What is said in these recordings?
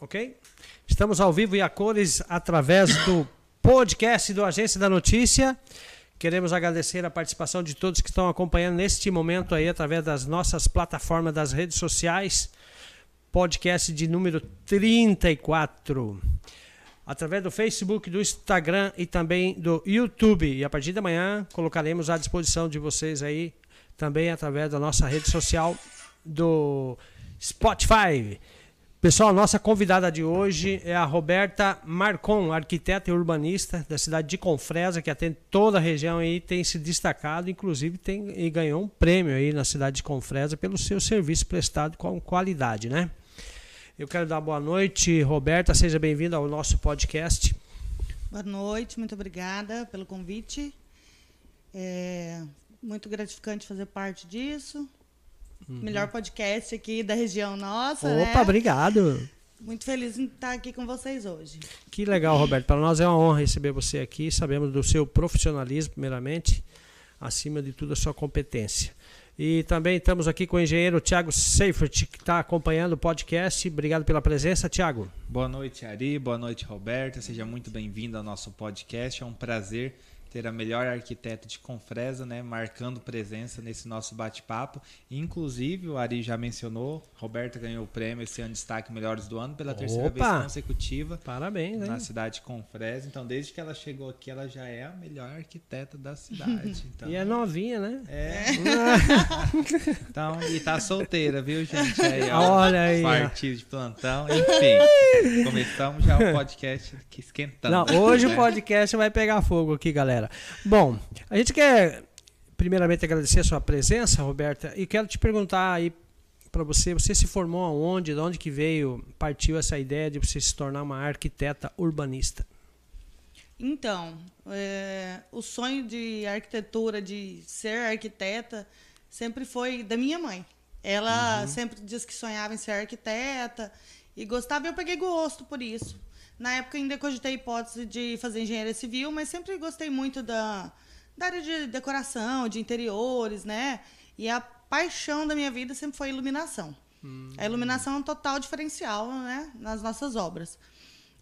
ok? Estamos ao vivo e a cores através do podcast do Agência da Notícia. Queremos agradecer a participação de todos que estão acompanhando neste momento aí através das nossas plataformas das redes sociais. Podcast de número 34. Através do Facebook, do Instagram e também do YouTube. E a partir de amanhã colocaremos à disposição de vocês aí também através da nossa rede social do Spotify. Pessoal, nossa convidada de hoje é a Roberta Marcon, arquiteta e urbanista da cidade de Confresa, que atende toda a região e tem se destacado, inclusive tem e ganhou um prêmio aí na cidade de Confresa pelo seu serviço prestado com qualidade, né? Eu quero dar boa noite, Roberta, seja bem-vinda ao nosso podcast. Boa noite, muito obrigada pelo convite. É muito gratificante fazer parte disso. Uhum. Melhor podcast aqui da região nossa. Opa, né? obrigado. Muito feliz em estar aqui com vocês hoje. Que legal, Roberto. Para nós é uma honra receber você aqui. Sabemos do seu profissionalismo, primeiramente, acima de tudo, a sua competência. E também estamos aqui com o engenheiro Tiago Seifert, que está acompanhando o podcast. Obrigado pela presença, Tiago. Boa noite, Ari. Boa noite, Roberta. Seja muito bem-vindo ao nosso podcast. É um prazer ter a melhor arquiteta de Confresa, né, marcando presença nesse nosso bate-papo. Inclusive, o Ari já mencionou, Roberta ganhou o prêmio esse ano Destaque Melhores do Ano pela terceira Opa! vez consecutiva. Parabéns, Na hein? cidade de Confresa. Então, desde que ela chegou aqui, ela já é a melhor arquiteta da cidade. Então, E é novinha, né? é. então, e tá solteira, viu, gente? Aí, ó, Olha aí. Partido de plantão. Enfim, começamos já o podcast aqui esquentando. Não, hoje o né? podcast vai pegar fogo aqui, galera. Bom, a gente quer primeiramente agradecer a sua presença, Roberta, e quero te perguntar aí para você, você se formou aonde, de onde que veio, partiu essa ideia de você se tornar uma arquiteta urbanista? Então, é, o sonho de arquitetura, de ser arquiteta, sempre foi da minha mãe. Ela sempre disse que sonhava em ser arquiteta e gostava, e eu peguei gosto por isso. Na época ainda cogitei a hipótese de fazer engenharia civil, mas sempre gostei muito da, da área de decoração, de interiores, né? E a paixão da minha vida sempre foi a iluminação. A iluminação é um total diferencial, né? Nas nossas obras.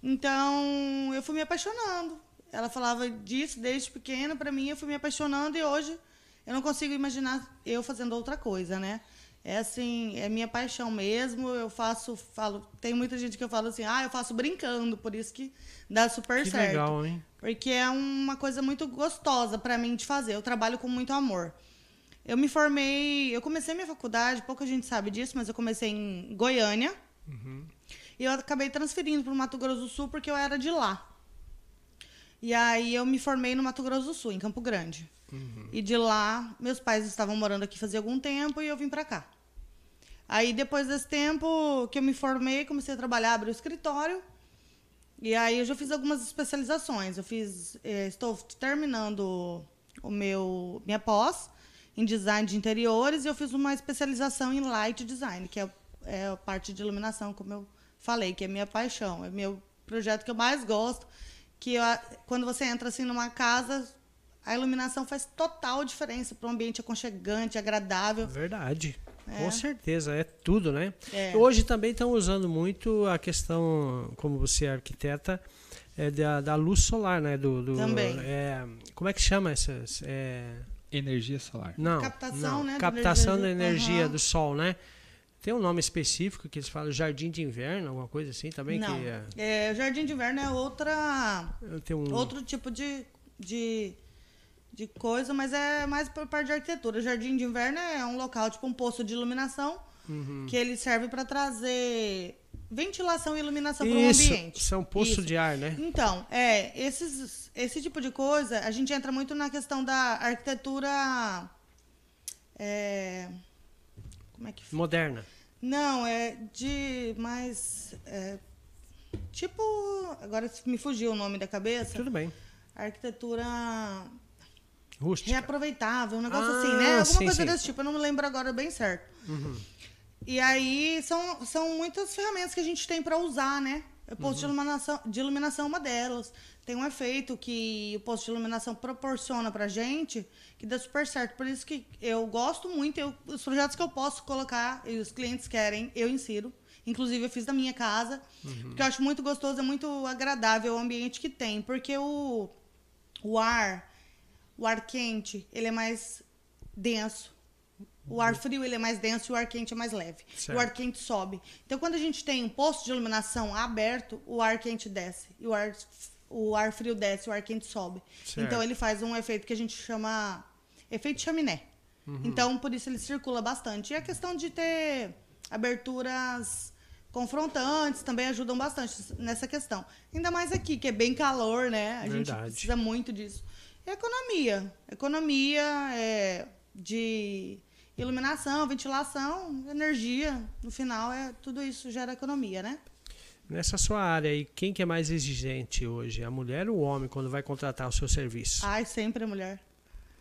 Então, eu fui me apaixonando. Ela falava disso desde pequena para mim, eu fui me apaixonando e hoje eu não consigo imaginar eu fazendo outra coisa, né? É assim, é minha paixão mesmo. Eu faço, falo, tem muita gente que eu falo assim: "Ah, eu faço brincando", por isso que dá super Que certo. legal, hein? Porque é uma coisa muito gostosa para mim de fazer. Eu trabalho com muito amor. Eu me formei, eu comecei minha faculdade, pouca gente sabe disso, mas eu comecei em Goiânia. E eu acabei transferindo para o Mato Grosso do Sul porque eu era de lá. E aí eu me formei no Mato Grosso do Sul, em Campo Grande. E de lá, meus pais estavam morando aqui fazia algum tempo e eu vim para cá. Aí depois desse tempo que eu me formei, comecei a trabalhar, abri o escritório. E aí eu já fiz algumas especializações. Eu fiz, eh, estou terminando o meu minha pós em design de interiores e eu fiz uma especialização em light design, que é, é a parte de iluminação, como eu falei, que é minha paixão, é meu projeto que eu mais gosto, que eu- quando você entra assim numa casa, a iluminação faz total diferença para um ambiente aconchegante, agradável. Verdade. É. Com certeza, é tudo, né? É. Hoje também estão usando muito a questão, como você é arquiteta, é da, da luz solar, né? Do, do- Também. é, como é que chama essas? É, Energia solar. não, Captação, não, né, Captação da energia- energia Aham. do sol, né? Tem um nome específico que eles falam jardim de inverno, alguma coisa assim também? Não, Que é, é, Jardim de Inverno é outra tem um, outro tipo de, de, de coisa, mas é mais por parte de arquitetura. Jardim de inverno é um local, tipo um poço de iluminação, Uhum. que ele serve para trazer ventilação e iluminação para o Isso, ambiente. são poço Isso. de ar, né? Então, é, esses, esse tipo de coisa, a gente entra muito na questão da arquitetura. é, como é que Moderna. não, é de mais. é, tipo. Agora me fugiu o nome da cabeça. Tudo bem. Arquitetura Rústica. reaproveitável, um negócio Ah, assim, né? Alguma sim, coisa sim. desse tipo, eu não me lembro agora bem certo. E aí são, são muitas ferramentas que a gente tem para usar, né? O posto de, iluminação, de iluminação é uma delas. Tem um efeito que o posto de iluminação proporciona pra gente que dá super certo. Por isso que eu gosto muito, eu- os projetos que eu posso colocar e os clientes querem, eu insiro. Inclusive, eu fiz da minha casa, porque eu acho muito gostoso, é muito agradável o ambiente que tem, porque o, o ar, o ar quente, ele é mais denso. O ar frio ele é mais denso e o ar quente é mais leve. Certo. o ar quente sobe. Então, quando a gente tem um posto de iluminação aberto, o ar quente desce. E o ar, o ar frio desce, o ar quente sobe. Certo. Então, ele faz um efeito que a gente chama efeito chaminé. Então, por isso ele circula bastante. E a questão de ter aberturas confrontantes também ajudam bastante nessa questão. Ainda mais aqui, que é bem calor, né? A gente Verdade. precisa muito disso. Economia. Economia é, de iluminação, ventilação, energia. No final, é tudo isso gera economia, né? Nessa sua área aí, quem que é mais exigente hoje? A mulher ou o homem quando vai contratar o seu serviço? Ai, sempre a mulher.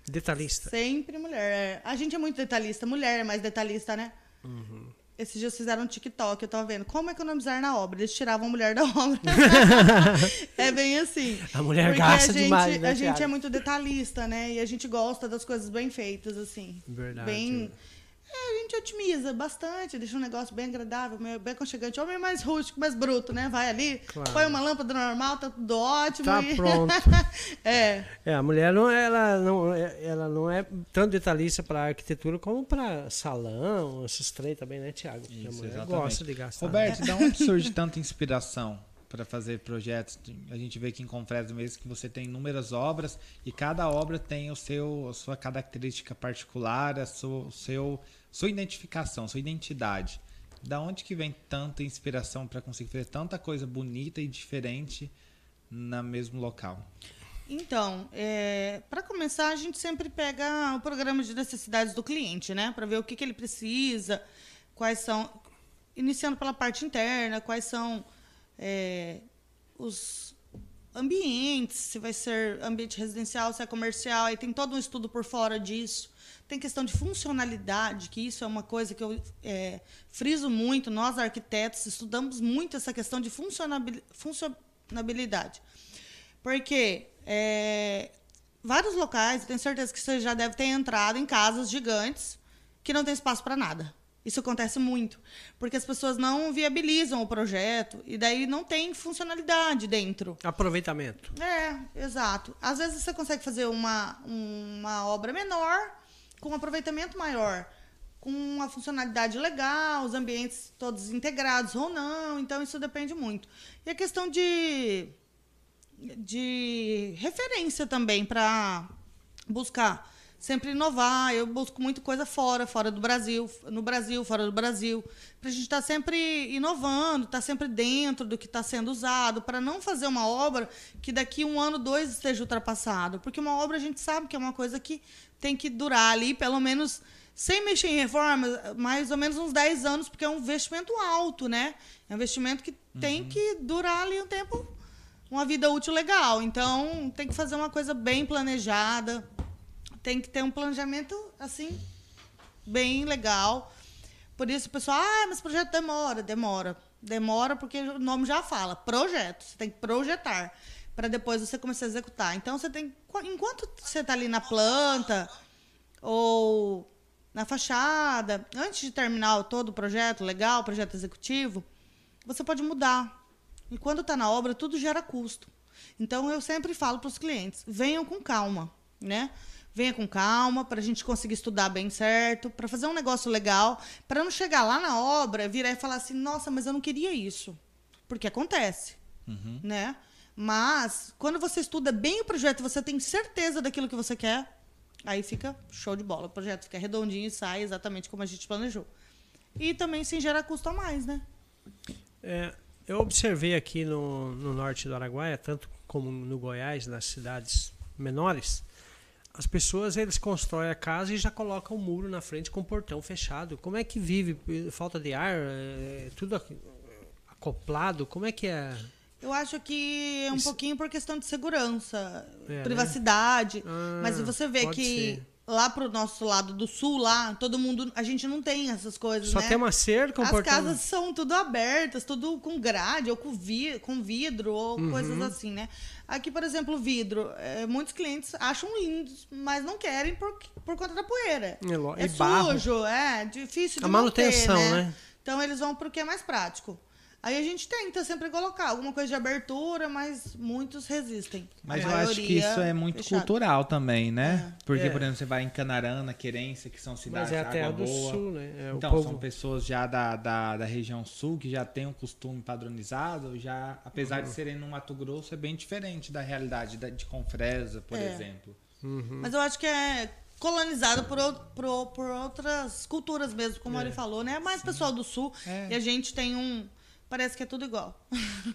Detalhista. Sempre mulher. A gente é muito detalhista. Mulher é mais detalhista, né? Uhum. Esses dias fizeram um TikTok, eu tava vendo. Como economizar na obra? Eles tiravam a mulher da obra. é bem assim. A mulher Porque gasta a gente, demais, né, A gente é muito detalhista, né? E a gente gosta das coisas bem feitas, assim. Verdade. Bem. É, a gente otimiza bastante, deixa um negócio bem agradável, meio- bem aconchegante. Homem é mais rústico, mais bruto, né? Vai ali, Claro. põe uma lâmpada normal, tá tudo ótimo. Tá e- pronto. é. É, a mulher não, ela não, é- ela não é tanto detalhista para arquitetura como para salão, esses trem também, né, Tiago? Isso, a mulher exatamente. gosta de gastar. Roberto, da onde surge tanta inspiração para fazer projetos? A gente vê aqui em Confresa mesmo que você tem inúmeras obras e cada obra tem o seu, a sua característica particular, a sua, o seu, sua identificação, sua identidade. Da onde que vem tanta inspiração para conseguir fazer tanta coisa bonita e diferente no mesmo local? Então, para começar, a gente sempre pega o programa de necessidades do cliente, né? Para ver o que, que ele precisa, quais são. Iniciando pela parte interna, quais são é, os ambientes, se vai ser ambiente residencial, se é comercial, aí tem todo um estudo por fora disso. Tem questão de funcionalidade, que isso é uma coisa que eu é, friso muito. Nós, arquitetos, estudamos muito essa questão de funcionabil- funcionabilidade. Porque é, vários locais, eu tenho certeza que você já deve ter entrado em casas gigantes que não tem espaço para nada. Isso acontece muito, porque as pessoas não viabilizam o projeto e daí não tem funcionalidade dentro. Aproveitamento. É, exato. Às vezes você consegue fazer uma, uma obra menor, com um aproveitamento maior, com uma funcionalidade legal, os ambientes todos integrados ou não. Então, isso depende muito. E a questão de, de referência também para buscar sempre inovar. Eu busco muito coisa fora, fora do Brasil, no Brasil, fora do Brasil, para a gente estar sempre inovando, estar sempre dentro do que está sendo usado, para não fazer uma obra que daqui um ano, dois esteja ultrapassado, porque uma obra a gente sabe que é uma coisa que tem que durar ali, pelo menos sem mexer em reforma, mais ou menos uns 10 anos, porque é um investimento alto, né? É um investimento que tem que durar ali um tempo, uma vida útil legal. Então, tem que fazer uma coisa bem planejada, tem que ter um planejamento assim bem legal. Por isso o pessoal, ah, mas projeto demora, demora. Demora porque o nome já fala, projeto. Você tem que projetar para depois você começar a executar. Então você tem enquanto você está ali na planta ou na fachada, antes de terminar todo o projeto legal, projeto executivo, você pode mudar. E quando está na obra, tudo gera custo. Então eu sempre falo para os clientes, venham com calma, né? Venha com calma para a gente conseguir estudar bem certo, para fazer um negócio legal, para não chegar lá na obra, virar e falar assim, nossa, mas eu não queria isso, porque acontece, Uhum. né? Mas quando você estuda bem o projeto, você tem certeza daquilo que você quer, aí fica show de bola. O projeto fica redondinho e sai exatamente como a gente planejou. E também sem gerar custo a mais, né? É, eu observei aqui no, no norte do Araguaia, tanto como no Goiás, nas cidades menores, as pessoas eles constroem a casa e já colocam o muro na frente com o portão fechado. Como é que vive? Falta de ar? É, tudo ac- acoplado? Como é que é? Eu acho que é um Isso- pouquinho por questão de segurança, É, né? privacidade. Ah, Mas você vê que ser. Lá pro nosso lado do sul, lá, todo mundo. A gente não tem essas coisas, Só né? tem uma cerca, um As portão. casas são tudo abertas, tudo com grade, ou com, vi com vidro, ou Uhum. coisas assim, né? Aqui, por exemplo, vidro. é, muitos clientes acham lindos, mas não querem por, por conta da poeira. É lo- É e barro. sujo, é difícil de A manutenção, manter, né? Então eles vão pro que é mais prático. Aí a gente tenta sempre colocar alguma coisa de abertura, mas muitos resistem. Mas A eu acho que isso é muito fechado. cultural também, né? Porque, É. por exemplo, você vai em Canarana, Querência, que são cidades Mas é a terra do boa. sul, né? É o então, povo... são pessoas já da, da, da região sul que já têm um costume padronizado, já, apesar Uhum. de serem no Mato Grosso, é bem diferente da realidade da- de Confresa, por É. exemplo. Uhum. Mas eu acho que é colonizado por, por, por outras culturas mesmo, como ele falou, né? Mais pessoal do sul. É. E a gente tem um. Parece que é tudo igual.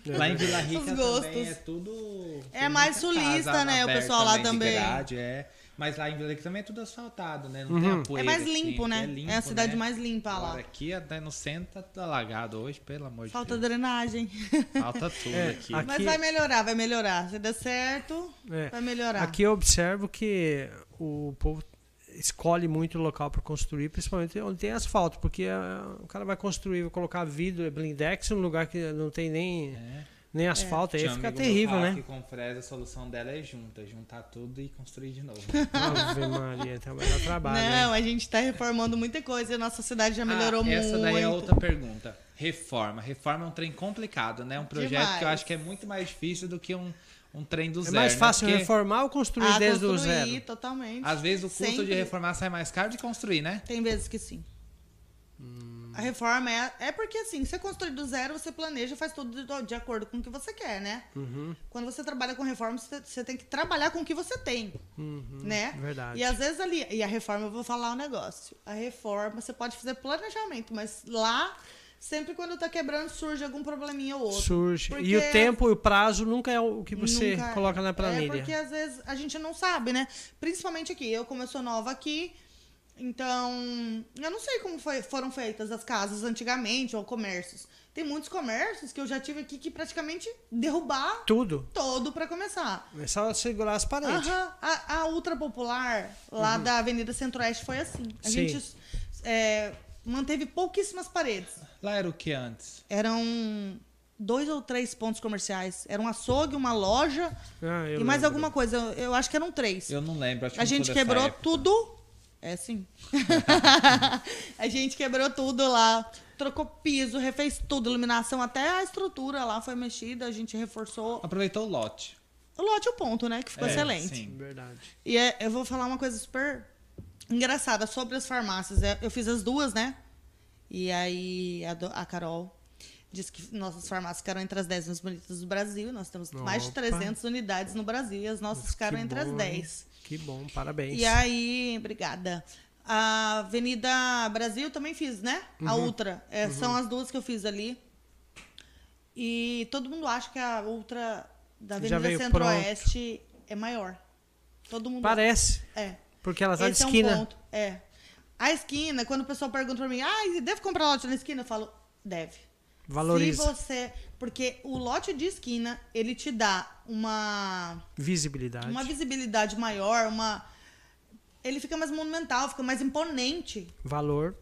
Lá em Vila Rica Os também gostos. é tudo. É tem mais sulista, né? O pessoal lá também. grade, é. Mas lá em Vila Rica também é tudo asfaltado, né? Não tem Uhum. a É mais assim, limpo, aqui né? É, limpo, a cidade né? mais limpa lá. Agora aqui até no centro tá alagado hoje, pelo amor de Falta Deus. drenagem. Falta tudo É, aqui. aqui- Mas vai melhorar, vai melhorar. Se der certo, É. vai melhorar. Aqui eu observo que o povo escolhe muito o local para construir, principalmente onde tem asfalto, porque ah, o cara vai construir, vai colocar vidro, é blindex num lugar que não tem nem, É. nem asfalto, aí Tinha um fica terrível, né? que com Fresa a solução dela é junta, juntar tudo e construir de novo. Ave Maria, então vai dar trabalho. Não, hein? a gente tá reformando muita coisa e a nossa cidade já melhorou Ah, muito. Essa daí é outra pergunta. Reforma. Reforma é um trem complicado, né? Um projeto que eu Demais. acho que é muito mais difícil do que um, um trem do É zero. mais né? fácil Porque, reformar ou construir Ah, desde o construir, zero? totalmente. Às vezes o custo de Sempre. reformar sai mais caro de construir, né? Tem vezes que sim. Hum. A reforma é, é porque assim, você construir do zero, você planeja, faz tudo de, de acordo com o que você quer, né? Uhum, Quando você trabalha com reforma, você, você tem que trabalhar com o que você tem, uhum, né? Verdade. E às vezes ali, e a reforma, eu vou falar um negócio. A reforma, você pode fazer planejamento, mas lá, sempre quando tá quebrando, surge algum probleminha ou outro. Surge. E o tempo e o prazo nunca é o que você Nunca é. coloca na planilha. É porque às vezes a gente não sabe, né? Principalmente aqui. Eu, como eu sou nova aqui, então eu não sei como foi- foram feitas as casas antigamente ou comércios. Tem muitos comércios que eu já tive aqui que praticamente derrubar Tudo. todo para começar. É só segurar as paredes. Aham. A, a Ultra Popular, lá da Avenida Centro-Oeste, foi assim. A Sim. gente é, manteve pouquíssimas paredes. Lá era o que antes? Eram dois ou três pontos comerciais. Era um açougue, uma loja Ah, e mais lembro. alguma coisa. Eu, eu acho que eram três. Eu não lembro. Acho que A gente quebrou época. tudo. É sim. a gente quebrou tudo lá. Trocou piso, refez tudo, iluminação, até a estrutura lá foi mexida, a gente reforçou. Aproveitou o lote. O lote e o ponto, né? Que ficou É, excelente. sim. Verdade. E é- eu vou falar uma coisa super engraçada sobre as farmácias. É, Eu fiz as duas, né? E aí a, do- a Carol disse que nossas farmácias ficaram entre as 10 mais bonitas do Brasil. Nós temos mais de Opa. 300 unidades no Brasil e as nossas ficaram entre bom, as hein? 10. Que bom, parabéns. E aí, obrigada. A Avenida Brasil também fiz, né? A Uhum. Ultra. É, São as duas que eu fiz ali. E todo mundo acha que a Ultra da Avenida Centro-Oeste é maior. Todo mundo Parece, É. porque ela tá de Esse é um esquina. ponto. É. A esquina, quando o pessoal pergunta pra mim, ah, deve comprar lote na esquina? Eu falo, deve. Valoriza. Se você. Porque o lote de esquina, ele te dá uma Visibilidade. uma visibilidade maior, uma. Ele fica mais monumental, fica mais imponente, Valor,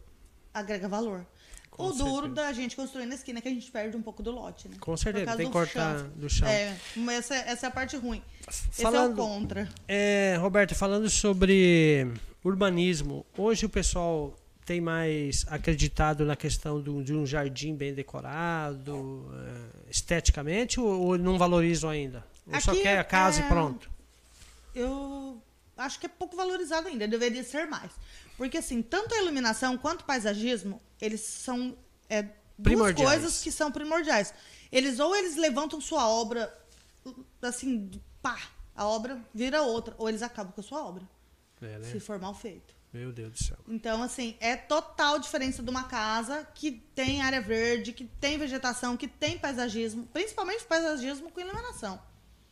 agrega valor. Com o duro certeza. da gente construir na esquina é que a gente perde um pouco do lote, né? com certeza. Tem que cortar chão. do chão. É, mas essa, essa é a parte ruim. Esse é o Falando, contra. é, Roberto, falando sobre urbanismo, hoje o pessoal tem mais acreditado na questão do- de um jardim bem decorado, é, esteticamente, ou, ou não valorizam ainda? Ou só Aqui quer a casa é- e pronto? Eu acho que é pouco valorizado ainda, deveria ser mais. Porque, assim, tanto a iluminação quanto o paisagismo, eles são é, duas coisas que são primordiais. Eles ou eles levantam sua obra, assim, pá, a obra vira outra, ou eles acabam com a sua obra, É, né? se for mal feito. Meu Deus do céu. Então, assim, é total diferença de uma casa que tem área verde, que tem vegetação, que tem paisagismo, principalmente paisagismo com iluminação.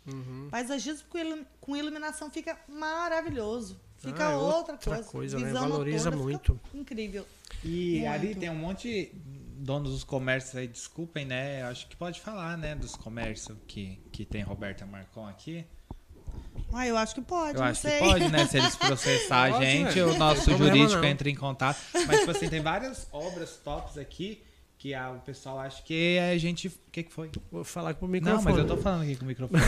Uhum. Paisagismo com, ilu- com iluminação fica maravilhoso. Fica Ah, é outra, outra coisa. coisa, né? Visão Valoriza noturna muito. Incrível. E Muito. ali tem um monte donos dos comércios aí, desculpem, né? Acho que pode falar, né, dos comércios que, que tem Roberta Marcon aqui. Ah, eu acho que pode, Eu não acho sei. que pode, né? Se eles processar a gente, o nosso jurídico não. entra em contato. Mas, tipo assim, tem várias obras tops aqui que a, o pessoal acha que a gente. O que, que foi? Vou falar com o microfone. Não, mas eu tô falando aqui com o microfone.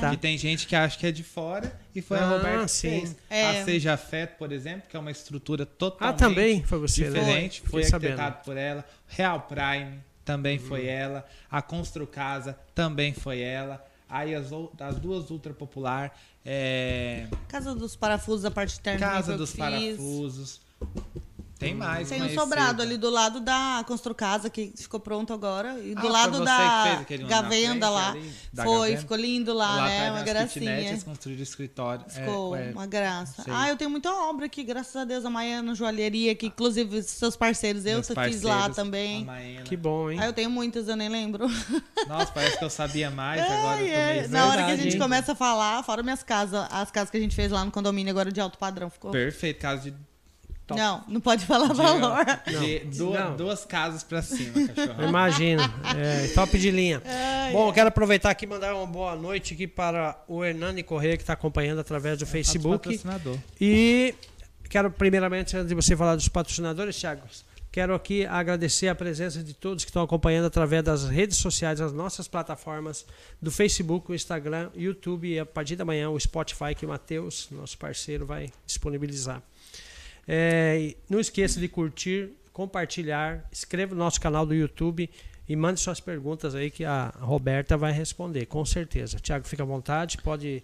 Tá. Que tem gente que acha que é de fora e foi a Ah, Roberta que sim. fez. É. A Seja Afeto, por exemplo, que é uma estrutura Ah, totalmente também foi você, diferente. Foi sabendo. arquitetado por ela. Real Prime também foi Uhum. ela. A Constru Casa também foi ela. Aí as, as duas ultra popular. É... Casa dos parafusos, a parte térmica. Casa dos fiz. parafusos. Tem mais. Tem um conhecido. sobrado ali do lado da Constru Casa, que ficou pronto agora. E do Ah, lado da Gavenda frente lá. ali, da Foi, Gavenda? ficou lindo lá, Lá né? Uma gracinha. construíram escritório. É, Ficou é, uma graça. sei. Ah, eu tenho muita obra aqui, graças a Deus. A Maiana Joalheria, que inclusive seus parceiros, eu meus fiz lá parceiros, também. Que bom, hein? Ah, eu tenho muitas, eu nem lembro. Nossa, parece que eu sabia mais, agora eu tô meio... Na hora que a gente hein? começa a falar, fora minhas casas, as casas que a gente fez lá no condomínio agora de alto padrão, ficou. Perfeito, caso de... top. Não, não pode falar de- valor. de duas, Não. duas casas pra cima, cachorro. Imagina. É, top de linha. Ai, Bom, eu quero aproveitar aqui e mandar uma boa noite aqui para o Hernani Corrêa, que está acompanhando através do Facebook. Patrocinador. E quero, primeiramente, antes de você falar dos patrocinadores, Thiago, quero aqui agradecer a presença de todos que estão acompanhando através das redes sociais, as nossas plataformas do Facebook, o Instagram, YouTube e a partir da manhã o Spotify, que o Matheus, nosso parceiro, vai disponibilizar. É, não esqueça de curtir, compartilhar, inscreva no nosso canal do YouTube e mande suas perguntas aí que a Roberta vai responder, com certeza. Tiago, fica à vontade, pode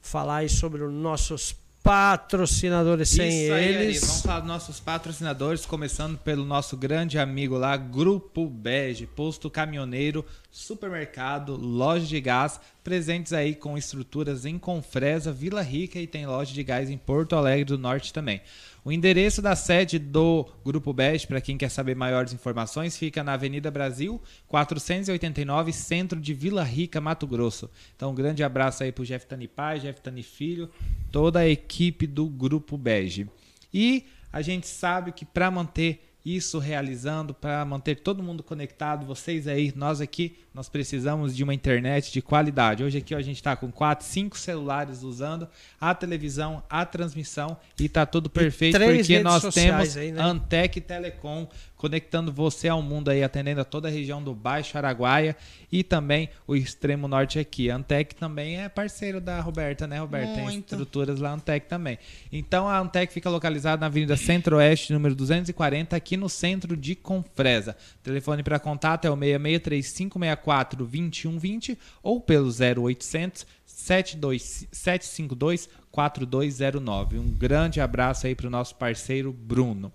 falar aí sobre os nossos patrocinadores sem Isso aí, Ari, eles. vamos falar dos nossos patrocinadores, começando pelo nosso grande amigo lá, Grupo Bege, posto caminhoneiro, supermercado, loja de gás, presentes aí com estruturas em Confresa, Vila Rica e tem loja de gás em Porto Alegre do Norte também. O endereço da sede do Grupo Bege, para quem quer saber maiores informações, fica na Avenida Brasil, 489, centro de Vila Rica, Mato Grosso. Então, um grande abraço aí pro Jeff Tani Pai, Jeff Tani Filho, toda a equipe do Grupo Bege. E a gente sabe que para manter isso realizando, para manter todo mundo conectado, vocês aí, nós aqui, nós precisamos de uma internet de qualidade. Hoje aqui ó, a gente está com quatro, cinco celulares usando a televisão, a transmissão e tá tudo perfeito porque nós temos aí, né? Antec Telecom conectando você ao mundo aí, atendendo a toda a região do Baixo Araguaia e também o extremo norte aqui. A Antec também é parceiro da Roberta, né, Roberta? Tem Muito. estruturas lá, Antec também. Então a Antec fica localizada na Avenida Centro-Oeste, número 240, aqui no centro de Confresa. Telefone para contato é o 663564 2120 ou pelo 0800 72 752 4209. Um grande abraço aí para o nosso parceiro Bruno.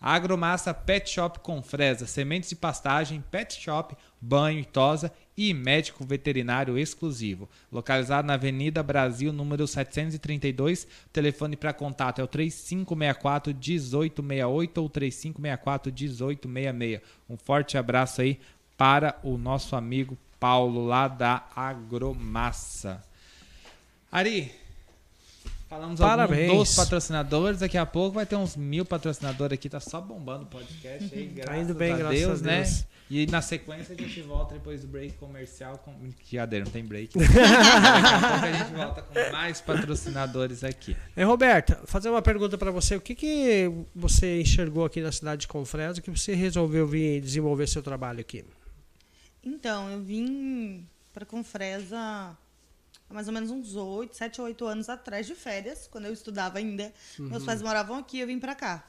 Agromassa Pet Shop Confresa, sementes de pastagem, pet shop, banho e tosa e médico veterinário exclusivo. Localizado na Avenida Brasil, número 732. Telefone para contato é o 3564 1868 ou 3564 1866. Um forte abraço aí para o nosso amigo Paulo lá da Agromassa. Ari, falamos Parabéns. alguns dos patrocinadores. Daqui a pouco vai ter uns mil patrocinadores aqui. Tá só bombando o podcast aí. Tá Graças indo bem, a graças Deus, a né? Deus. E na sequência a gente volta depois do break comercial. Com... Brincadeira, não tem break. Daqui a pouco a gente volta com mais patrocinadores aqui. É, Roberta, fazer uma pergunta para você. O que, que você enxergou aqui na cidade de Confresa que você resolveu vir desenvolver seu trabalho aqui? Então, eu vim para Confresa há mais ou menos uns 8, 7 ou 8 anos atrás de férias, quando eu estudava ainda. Meus pais moravam aqui, eu vim para cá.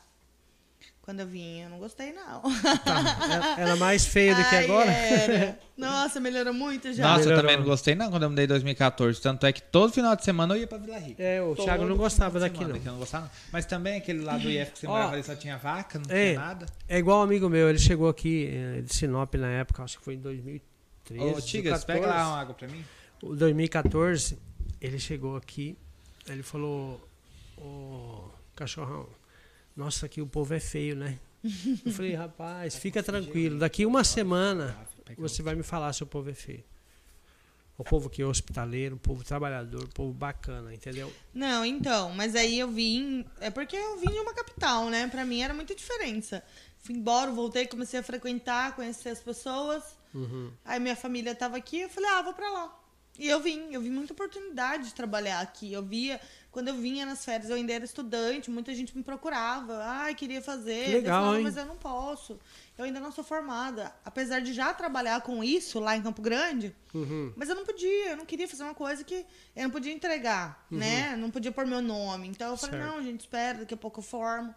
Quando eu vim, eu não gostei, não. Tá, era- era mais feio do que Ai, agora? era. Nossa, melhorou muito já. Nossa, eu Melhorou. também não gostei não quando eu mudei em 2014. Tanto é que todo final de semana eu ia pra Vila Rica. É, o Todo Thiago não gostava daqui, semana, não. eu não gostava, não. Mas também aquele lado do IF que você Ó, morava ali só tinha vaca, não é, tinha nada. É igual um amigo meu, ele chegou aqui eh, de Sinop na época, acho que foi em 2013. Ô, Tigas, 2014. pega lá uma água pra mim. O 2014, ele chegou aqui, ele falou, ô cachorrão, nossa, aqui o povo é feio, né? Eu falei, rapaz, fica tranquilo, daqui uma semana você vai me falar se o povo é feio. O povo que é hospitaleiro, o povo trabalhador, o povo bacana, entendeu? Não, então, mas aí eu vim. É porque eu vim de uma capital, né? Pra mim era muita diferença. Fui embora, voltei, comecei a frequentar, conhecer as pessoas. Uhum. Aí minha família tava aqui, eu falei, ah, vou pra lá. E eu vim, eu vi muita oportunidade de trabalhar aqui. Eu via, quando eu vinha nas férias, eu ainda era estudante, muita gente me procurava. Ai, queria fazer. Que legal, eu falava, mas eu não posso. Eu ainda não sou formada. Apesar de já trabalhar com isso lá em Campo Grande, Uhum. mas eu não podia, eu não queria fazer uma coisa que eu não podia entregar, né? Não podia pôr meu nome. Então eu falei, Uhum. Certo. não, gente, espera, daqui a pouco eu formo.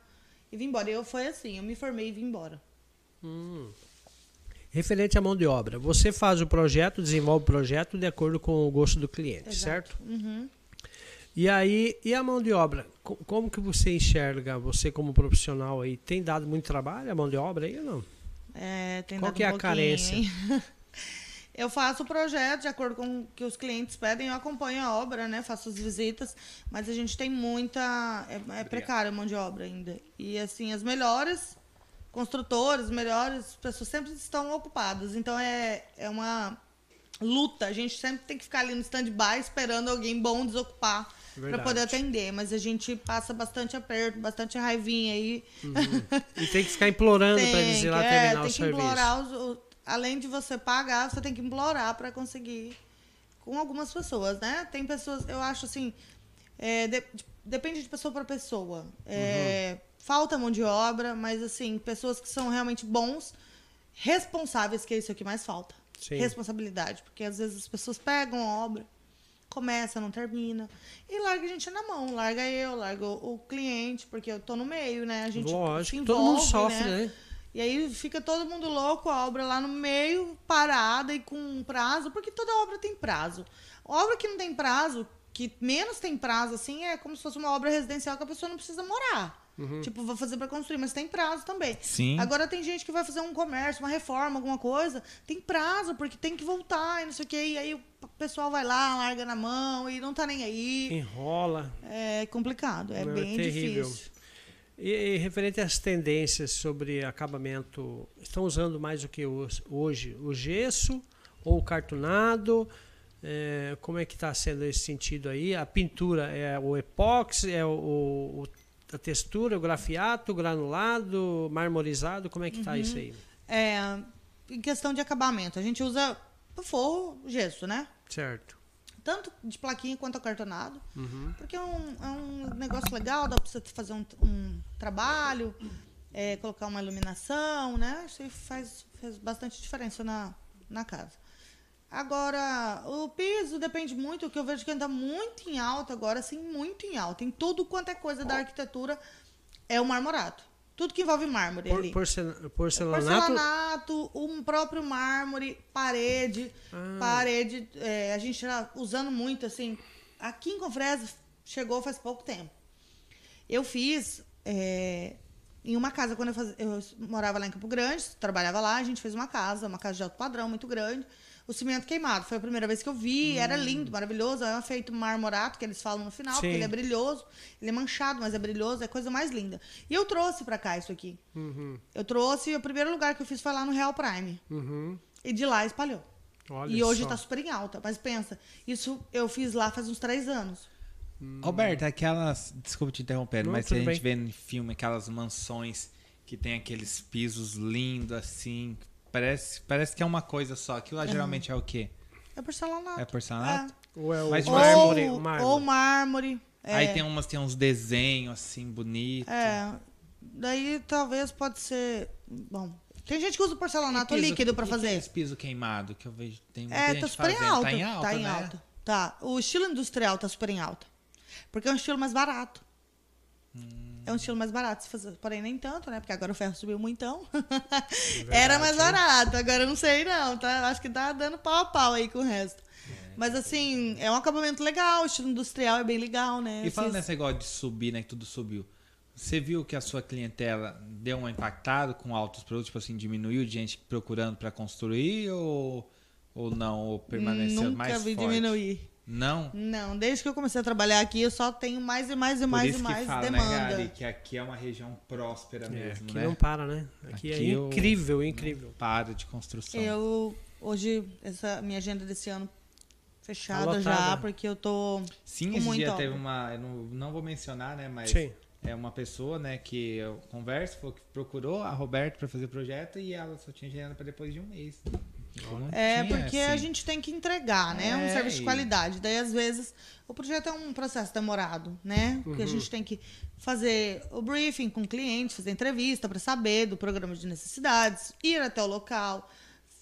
E vim embora. E eu foi assim, eu me formei e vim embora. Referente à mão de obra, você faz o projeto, desenvolve o projeto de acordo com o gosto do cliente, Exato. certo? Uhum. E aí, e a mão de obra? Co- Como que você enxerga, você como profissional aí, tem dado muito trabalho a mão de obra aí ou não? É, tem Qual dado que é um a carência? hein? Eu faço o projeto de acordo com o que os clientes pedem, eu acompanho a obra, né? Faço as visitas, mas a gente tem muita. É, é precário a mão de obra ainda. E assim, as melhores construtoras, as melhores pessoas sempre estão ocupadas. Então é, é uma luta. A gente sempre tem que ficar ali no stand-by esperando alguém bom desocupar para poder atender. Mas a gente passa bastante aperto, bastante raivinha aí. E tem que ficar implorando para eles ir lá que- terminar é, o tem que serviço. implorar os- além de você pagar, você tem que implorar para conseguir com algumas pessoas, né? Tem pessoas, eu acho assim, é, de- de- depende de pessoa para pessoa. É, Falta mão de obra, mas assim, pessoas que são realmente bons, responsáveis, que é isso que mais falta. Sim. Responsabilidade, porque às vezes as pessoas pegam a obra, começa, não termina, e larga a gente na mão, larga eu, larga o, o cliente, porque eu tô no meio, né? A gente Lógico, todo mundo envolve, sofre, né? e aí fica todo mundo louco, a obra lá no meio, parada e com um prazo, porque toda obra tem prazo. Obra que não tem prazo, que menos tem prazo, assim, é como se fosse uma obra residencial que a pessoa não precisa morar. Uhum. Tipo, vou fazer para construir, mas tem prazo também. Sim. Agora tem gente que vai fazer um comércio, uma reforma, alguma coisa, tem prazo, porque tem que voltar e não sei o quê. E aí o pessoal vai lá, larga na mão e não tá nem aí. Enrola. É complicado, é Não, é bem terrível. difícil. E, e referente às tendências sobre acabamento, estão usando mais o que hoje? O gesso ou o cartonado? É, como é que está sendo esse sentido aí? A pintura é o epóxi, é o, o- a textura, o grafiato, granulado, marmorizado? Como é que está Uhum. isso aí? É, em questão de acabamento, a gente usa forro, gesso, né? Certo. Tanto de plaquinha quanto acartonado. Uhum. Porque é um, é um negócio legal, dá pra você fazer um, um trabalho, é, colocar uma iluminação, né? Isso aí faz, faz bastante diferença na, na casa. Agora, o piso depende muito, o que eu vejo que anda muito em alta agora, assim, muito em alta. Em tudo quanto é coisa da arquitetura é o marmorato. Tudo que envolve mármore Por, porcela- porcelanato? Porcelanato, um próprio mármore, parede, Ah. parede, é, a gente está usando muito, assim, aqui em Confresa chegou faz pouco tempo. Eu fiz é, em uma casa, quando eu, fazia, eu morava lá em Campo Grande, trabalhava lá, a gente fez uma casa, uma casa de alto padrão, muito grande, o cimento queimado, foi a primeira vez que eu vi, era lindo, maravilhoso, é feito marmorato, que eles falam no final, porque Sim. ele é brilhoso, ele é manchado, mas é brilhoso, é a coisa mais linda. E eu trouxe pra cá isso aqui. Uhum. Eu trouxe, o primeiro lugar que eu fiz foi lá no Real Prime. Uhum. E de lá espalhou. Olha e hoje só. tá super em alta. Mas pensa, isso eu fiz lá faz uns três anos. Roberto, aquelas. Desculpa te interrompendo, Não, mas que a gente vê em filme aquelas mansões que tem aqueles pisos lindos assim. Parece, parece que é uma coisa só. Aquilo lá geralmente é o quê? É porcelanato. É porcelanato? Ou é o Mas mármore? ou, mármore. ou mármore. É, Aí tem umas, tem uns desenhos assim bonitos. é, daí talvez pode ser. Bom, tem gente que usa porcelanato E piso- líquido pra e fazer. aqueles piso queimado que eu vejo. Tem muita É, tá super em fazendo. alta. Tá em alta, Tá em né? alta. Tá. O estilo industrial tá super em alta. Porque é um estilo mais barato. Hum. É um estilo mais barato, porém nem tanto, né? Porque agora o ferro subiu muitão. É Era mais barato, agora eu não sei não, tá? Acho que tá dando pau a pau aí com o resto. Mas assim, é um acabamento legal, o estilo industrial é bem legal, né? E fiz- nesse negócio de subir, né? Que tudo subiu. Você viu que a sua clientela deu um impactado com altos produtos, tipo assim, diminuiu de gente procurando para construir ou, ou não? Ou permaneceu Nunca mais vi forte? diminuir. Não? Não, desde que eu comecei a trabalhar aqui, eu só tenho mais e mais e Por mais e mais que fala, demanda. né, Gary, que aqui é uma região próspera É, mesmo, aqui né? não para, né? Aqui, Aqui é eu- incrível, incrível. Para de construção. Eu, hoje, essa minha agenda desse ano fechada Tá já, porque eu tô Sim, com esse muita dia obra. teve uma. Eu não, não vou mencionar, né? Mas Sim. é uma pessoa, né, que eu converso, falou que procurou a Roberta para fazer o projeto e ela só tinha agenda para depois de um mês. Não É, porque assim. a gente tem que entregar, né? um É, serviço de qualidade. Daí, às vezes, o projeto é um processo demorado, né? Porque Uhum. a gente tem que fazer o briefing com o cliente, fazer entrevista para saber do programa de necessidades, ir até o local,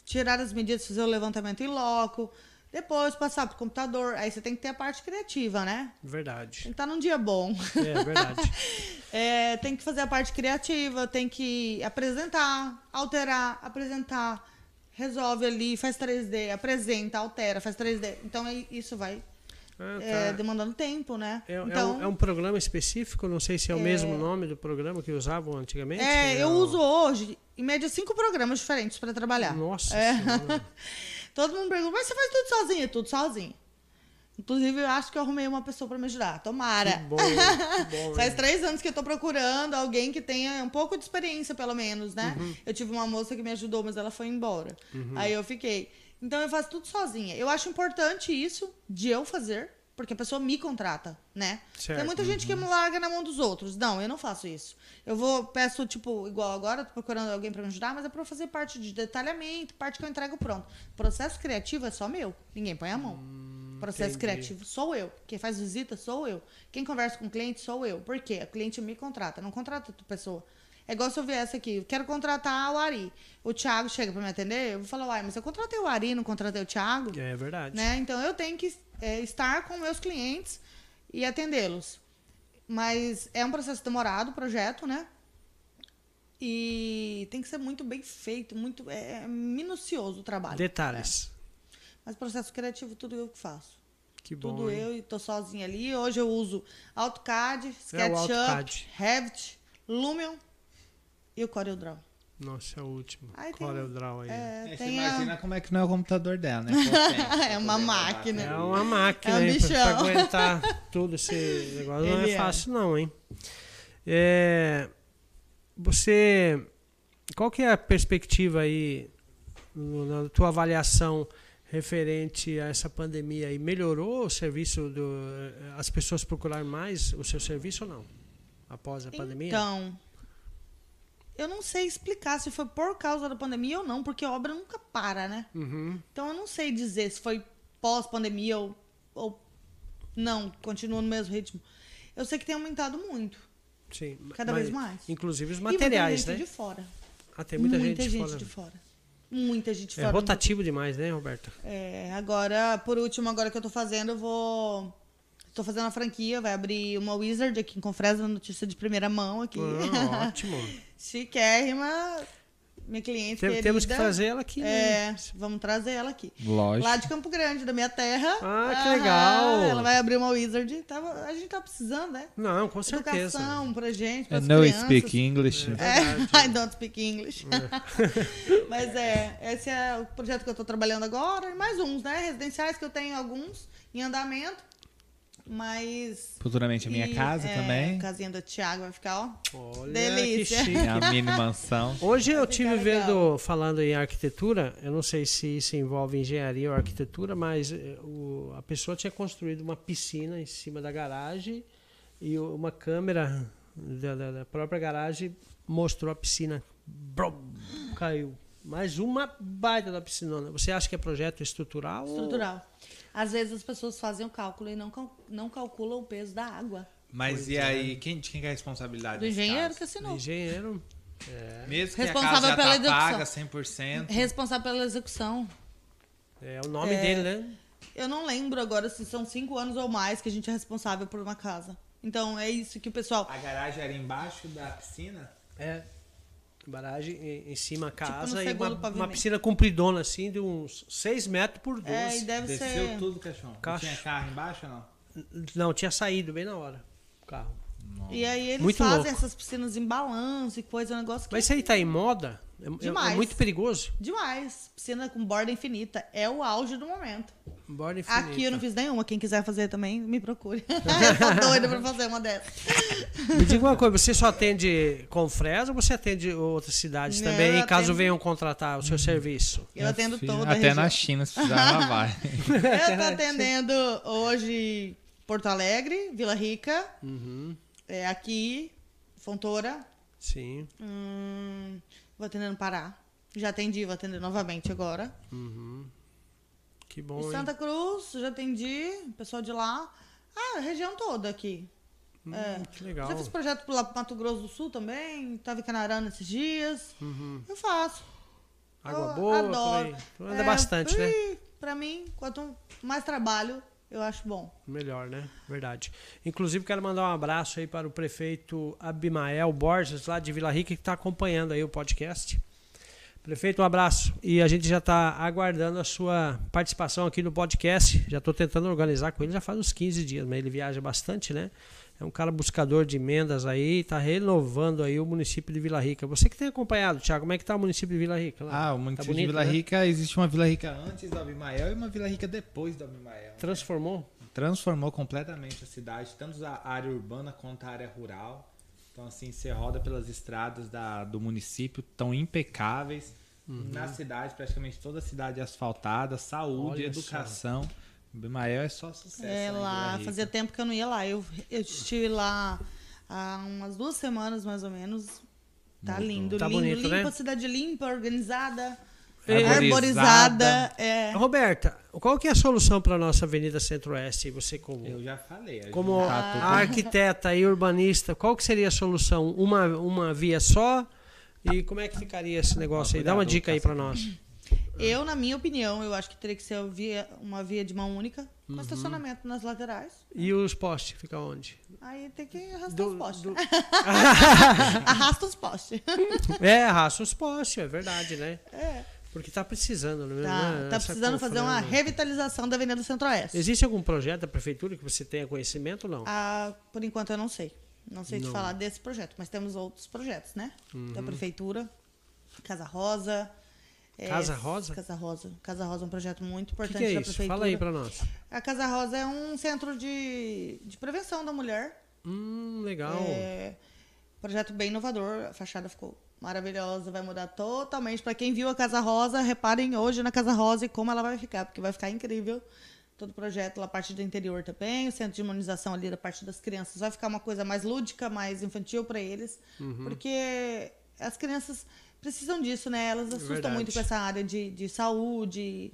tirar as medidas, fazer o levantamento em loco, depois passar para o computador. Aí você tem que ter a parte criativa, né? Tem Verdade. que estar num dia bom. É verdade. É, tem que fazer a parte criativa, tem que apresentar, alterar, apresentar, resolve ali, faz 3D, apresenta, altera, faz 3D. Então é- isso vai Ah, tá. é, demandando tempo, né? É, é então, um, é um programa específico, não sei se é o mesmo nome do programa que usavam antigamente. é, eu o- uso hoje, em média, cinco programas diferentes para trabalhar. Nossa É. Todo mundo pergunta, mas você faz tudo sozinha? Tudo sozinho. Inclusive, eu acho que eu arrumei uma pessoa para me ajudar. Tomara. Que bom, que bom. Faz três anos que eu tô procurando alguém que tenha um pouco de experiência, pelo menos, né? Uhum. Eu tive uma moça que me ajudou, mas ela foi embora. Aí eu fiquei. Então eu faço tudo sozinha. Eu acho importante isso de eu fazer, porque a pessoa me contrata, né? Certo. Tem muita gente que me larga na mão dos outros. Não, eu não faço isso. Eu vou, peço, tipo, igual agora, tô procurando alguém pra me ajudar, mas é pra eu fazer parte de detalhamento, parte que eu entrego pronto. Processo criativo é só meu. Ninguém põe a mão. Processo entendi. criativo sou eu. Quem faz visita sou eu. Quem conversa com o cliente sou eu. Por quê? O cliente me contrata, não contrata outra pessoa. É igual se eu viesse aqui, eu quero contratar o Ari. O Thiago chega pra me atender, eu vou falar, uai, mas eu contratei o Ari, não contratei o Thiago? É verdade. né? Então eu tenho que é, estar com meus clientes e atendê-los. Mas é um processo demorado o projeto, né? E tem que ser muito bem feito, muito é, minucioso o trabalho. Detalhes. Mas processo criativo, tudo eu que faço. Que bom. Tudo hein? eu e tô sozinha ali. Hoje eu uso AutoCAD, É SketchUp, AutoCAD. Revit, Lumion e o CorelDRAW. Nossa, é o último. Aí tem- Qual é draw aí? É, É, você a- imagina como é que não é o computador dela, né? É uma pra máquina. É uma máquina, É um hein, pra- pra, bichão. aguentar tudo esse negócio. Não Ele é é. fácil, não, hein? É, você. Qual que é a perspectiva aí, na tua avaliação referente a essa pandemia aí? Melhorou o serviço do. As pessoas procuraram mais o seu serviço ou não? Após a pandemia? Então, eu não sei explicar se foi por causa da pandemia ou não, porque a obra nunca para, né? Uhum. Então eu não sei dizer se foi pós-pandemia ou, ou não, continua no mesmo ritmo. Eu sei que tem aumentado muito. Sim. Cada mas, vez mais. Inclusive os E muita materiais, gente né? de fora. Ah, tem muita, muita gente, gente fora. de fora. Muita gente de É fora. rotativo demais, né, Roberto? É, agora, por último, agora que eu tô fazendo, eu vou. Tô fazendo a franquia, vai abrir uma Wizard aqui em Confresa, notícia de primeira mão aqui. Ah, ótimo. Chiquérrima. Minha cliente Tem- querida. temos que trazer ela aqui. né? É, vamos trazer ela aqui. Lógico. Lá de Campo Grande, da minha terra. Ah, que Aham, legal. Ela vai abrir uma Wizard. Tava, a gente tá precisando, né? Não, com certeza. Educação pra gente, crianças. speak English. É, I don't speak English. Mas é, esse é o projeto que eu tô trabalhando agora. E mais uns, né? Residenciais que eu tenho alguns em andamento. Mas. Futuramente a minha e, casa é, também. A casinha do Thiago vai ficar, ó. Olha Delícia. que. Minha mini mansão. Hoje eu Vai tive ficar vendo, legal. falando em arquitetura, eu não sei se isso envolve engenharia ou arquitetura, mas eh, o- a pessoa tinha construído uma piscina em cima da garagem e uma câmera da, da- da própria garagem mostrou a piscina. Brum, caiu. Mais uma baita da piscinona. Você acha que é projeto estrutural? ou- Estrutural. Às vezes as pessoas fazem o cálculo e não, cal- não calculam o peso da água. Mas e aí, quem, de quem que é a responsabilidade? Do engenheiro caso? que assinou. Engenheiro. É, Mesmo que a Responsável casa já pela tá execução. paga 100%. Responsável pela execução. é o nome É. dele, né? Eu não lembro agora se são cinco anos ou mais que a gente é responsável por uma casa. Então é isso que o pessoal. A garagem era embaixo da piscina? É. Barragem em, em cima da Tipo, casa no e uma, uma piscina compridona assim de uns 6 metros por 12. É, e deve Desceu ser. tudo, cachorro. Caixa. Tinha carro embaixo ou não? Não, tinha saído bem na hora o carro. E aí eles Muito fazem louco. essas piscinas em balanço e coisa, um negócio que Mas isso aí tá em moda? É, é- é Demais. muito perigoso. demais. Piscina com borda infinita. É o auge do momento. Borda infinita. Aqui eu não fiz nenhuma. Quem quiser fazer também, me procure. eu tô doida pra fazer uma dessas. Me diga uma coisa, você só atende Confresa ou você atende outras cidades Não, também, caso atendo- venham contratar o seu serviço? Eu atendo toda Até região. na China, se precisar, vai. Eu tô atendendo hoje Porto Alegre, Vila Rica, Uhum. é, aqui, Fontoura. Sim. Hum, vou atendendo Pará. Já atendi, vou atender novamente agora. Que bom, Em hein? Santa Cruz, já atendi, pessoal de lá. Ah, a região toda aqui. é. Hum, Que legal. Já fiz projeto pro lá pro Mato Grosso do Sul também. Tava em Canarana esses dias. Eu faço. Água Eu boa, adoro. Anda É, bastante, né? ui, Pra mim, quanto mais trabalho, eu acho bom. Melhor, né? Verdade. Inclusive, quero mandar um abraço aí para o prefeito Abimael Borges, lá de Vila Rica, que está acompanhando aí o podcast. Prefeito, um abraço. E a gente já está aguardando a sua participação aqui no podcast. Já estou tentando organizar com ele já faz uns 15 dias, mas ele viaja bastante, né? É um cara buscador de emendas aí, está renovando aí o município de Vila Rica. Você que tem acompanhado, Thiago, como é que está o município de Vila Rica? Lá? Ah, o município bonito, de Vila né? Rica, existe uma Vila Rica antes do Abimael e uma Vila Rica depois do Abimael. Transformou? Transformou completamente a cidade, tanto a área urbana quanto a área rural. Então, assim, você roda pelas estradas da, do município, tão impecáveis. Uhum. Na cidade, praticamente toda a cidade asfaltada, saúde, Olha educação. O Abimael é só sucesso. É lá Rica. fazia tempo que eu não ia lá. Eu, eu estive lá há umas duas semanas, mais ou menos. Tá Muito lindo, Tá lindo, bonito, limpa, né? cidade limpa, organizada, Arborizada. arborizada. É. Roberta, qual que é a solução para a nossa Avenida Centro-Oeste? Você como, Eu já falei. a como tudo- a arquiteta e urbanista, qual que seria a solução? Uma, uma via só? E como é que ficaria esse negócio aí? Dá uma dica aí para nós. Eu, na minha opinião, eu acho que teria que ser via- uma via de mão única, com Uhum. estacionamento nas laterais. E os postes, fica onde? Aí tem que arrastar Do- os postes. do- Arrasta os postes. É, raça os postes, é verdade, né? É. Porque tá precisando, né? Tá, tá precisando fazer uma revitalização da Avenida Centro-Oeste. Existe algum projeto da prefeitura que você tenha conhecimento ou não? Ah, por enquanto eu não sei. Não sei te Não. falar desse projeto, mas temos outros projetos, né? Uhum. Da prefeitura, Casa Rosa. É, Casa Rosa? Casa Rosa. Casa Rosa é um projeto muito O que, importante que é da isso? prefeitura. Fala aí para nós. A Casa Rosa é um centro de, de prevenção da mulher. Hum, legal. É, projeto bem inovador, a fachada ficou maravilhosa, vai mudar totalmente. Para quem viu a Casa Rosa, reparem hoje na Casa Rosa e como ela vai ficar, porque vai ficar incrível. Todo o projeto, lá a parte do interior também, o centro de imunização ali da parte das crianças, vai ficar uma coisa mais lúdica, mais infantil para eles, porque as crianças precisam disso, né? Elas assustam verdade. muito com essa área de, de saúde.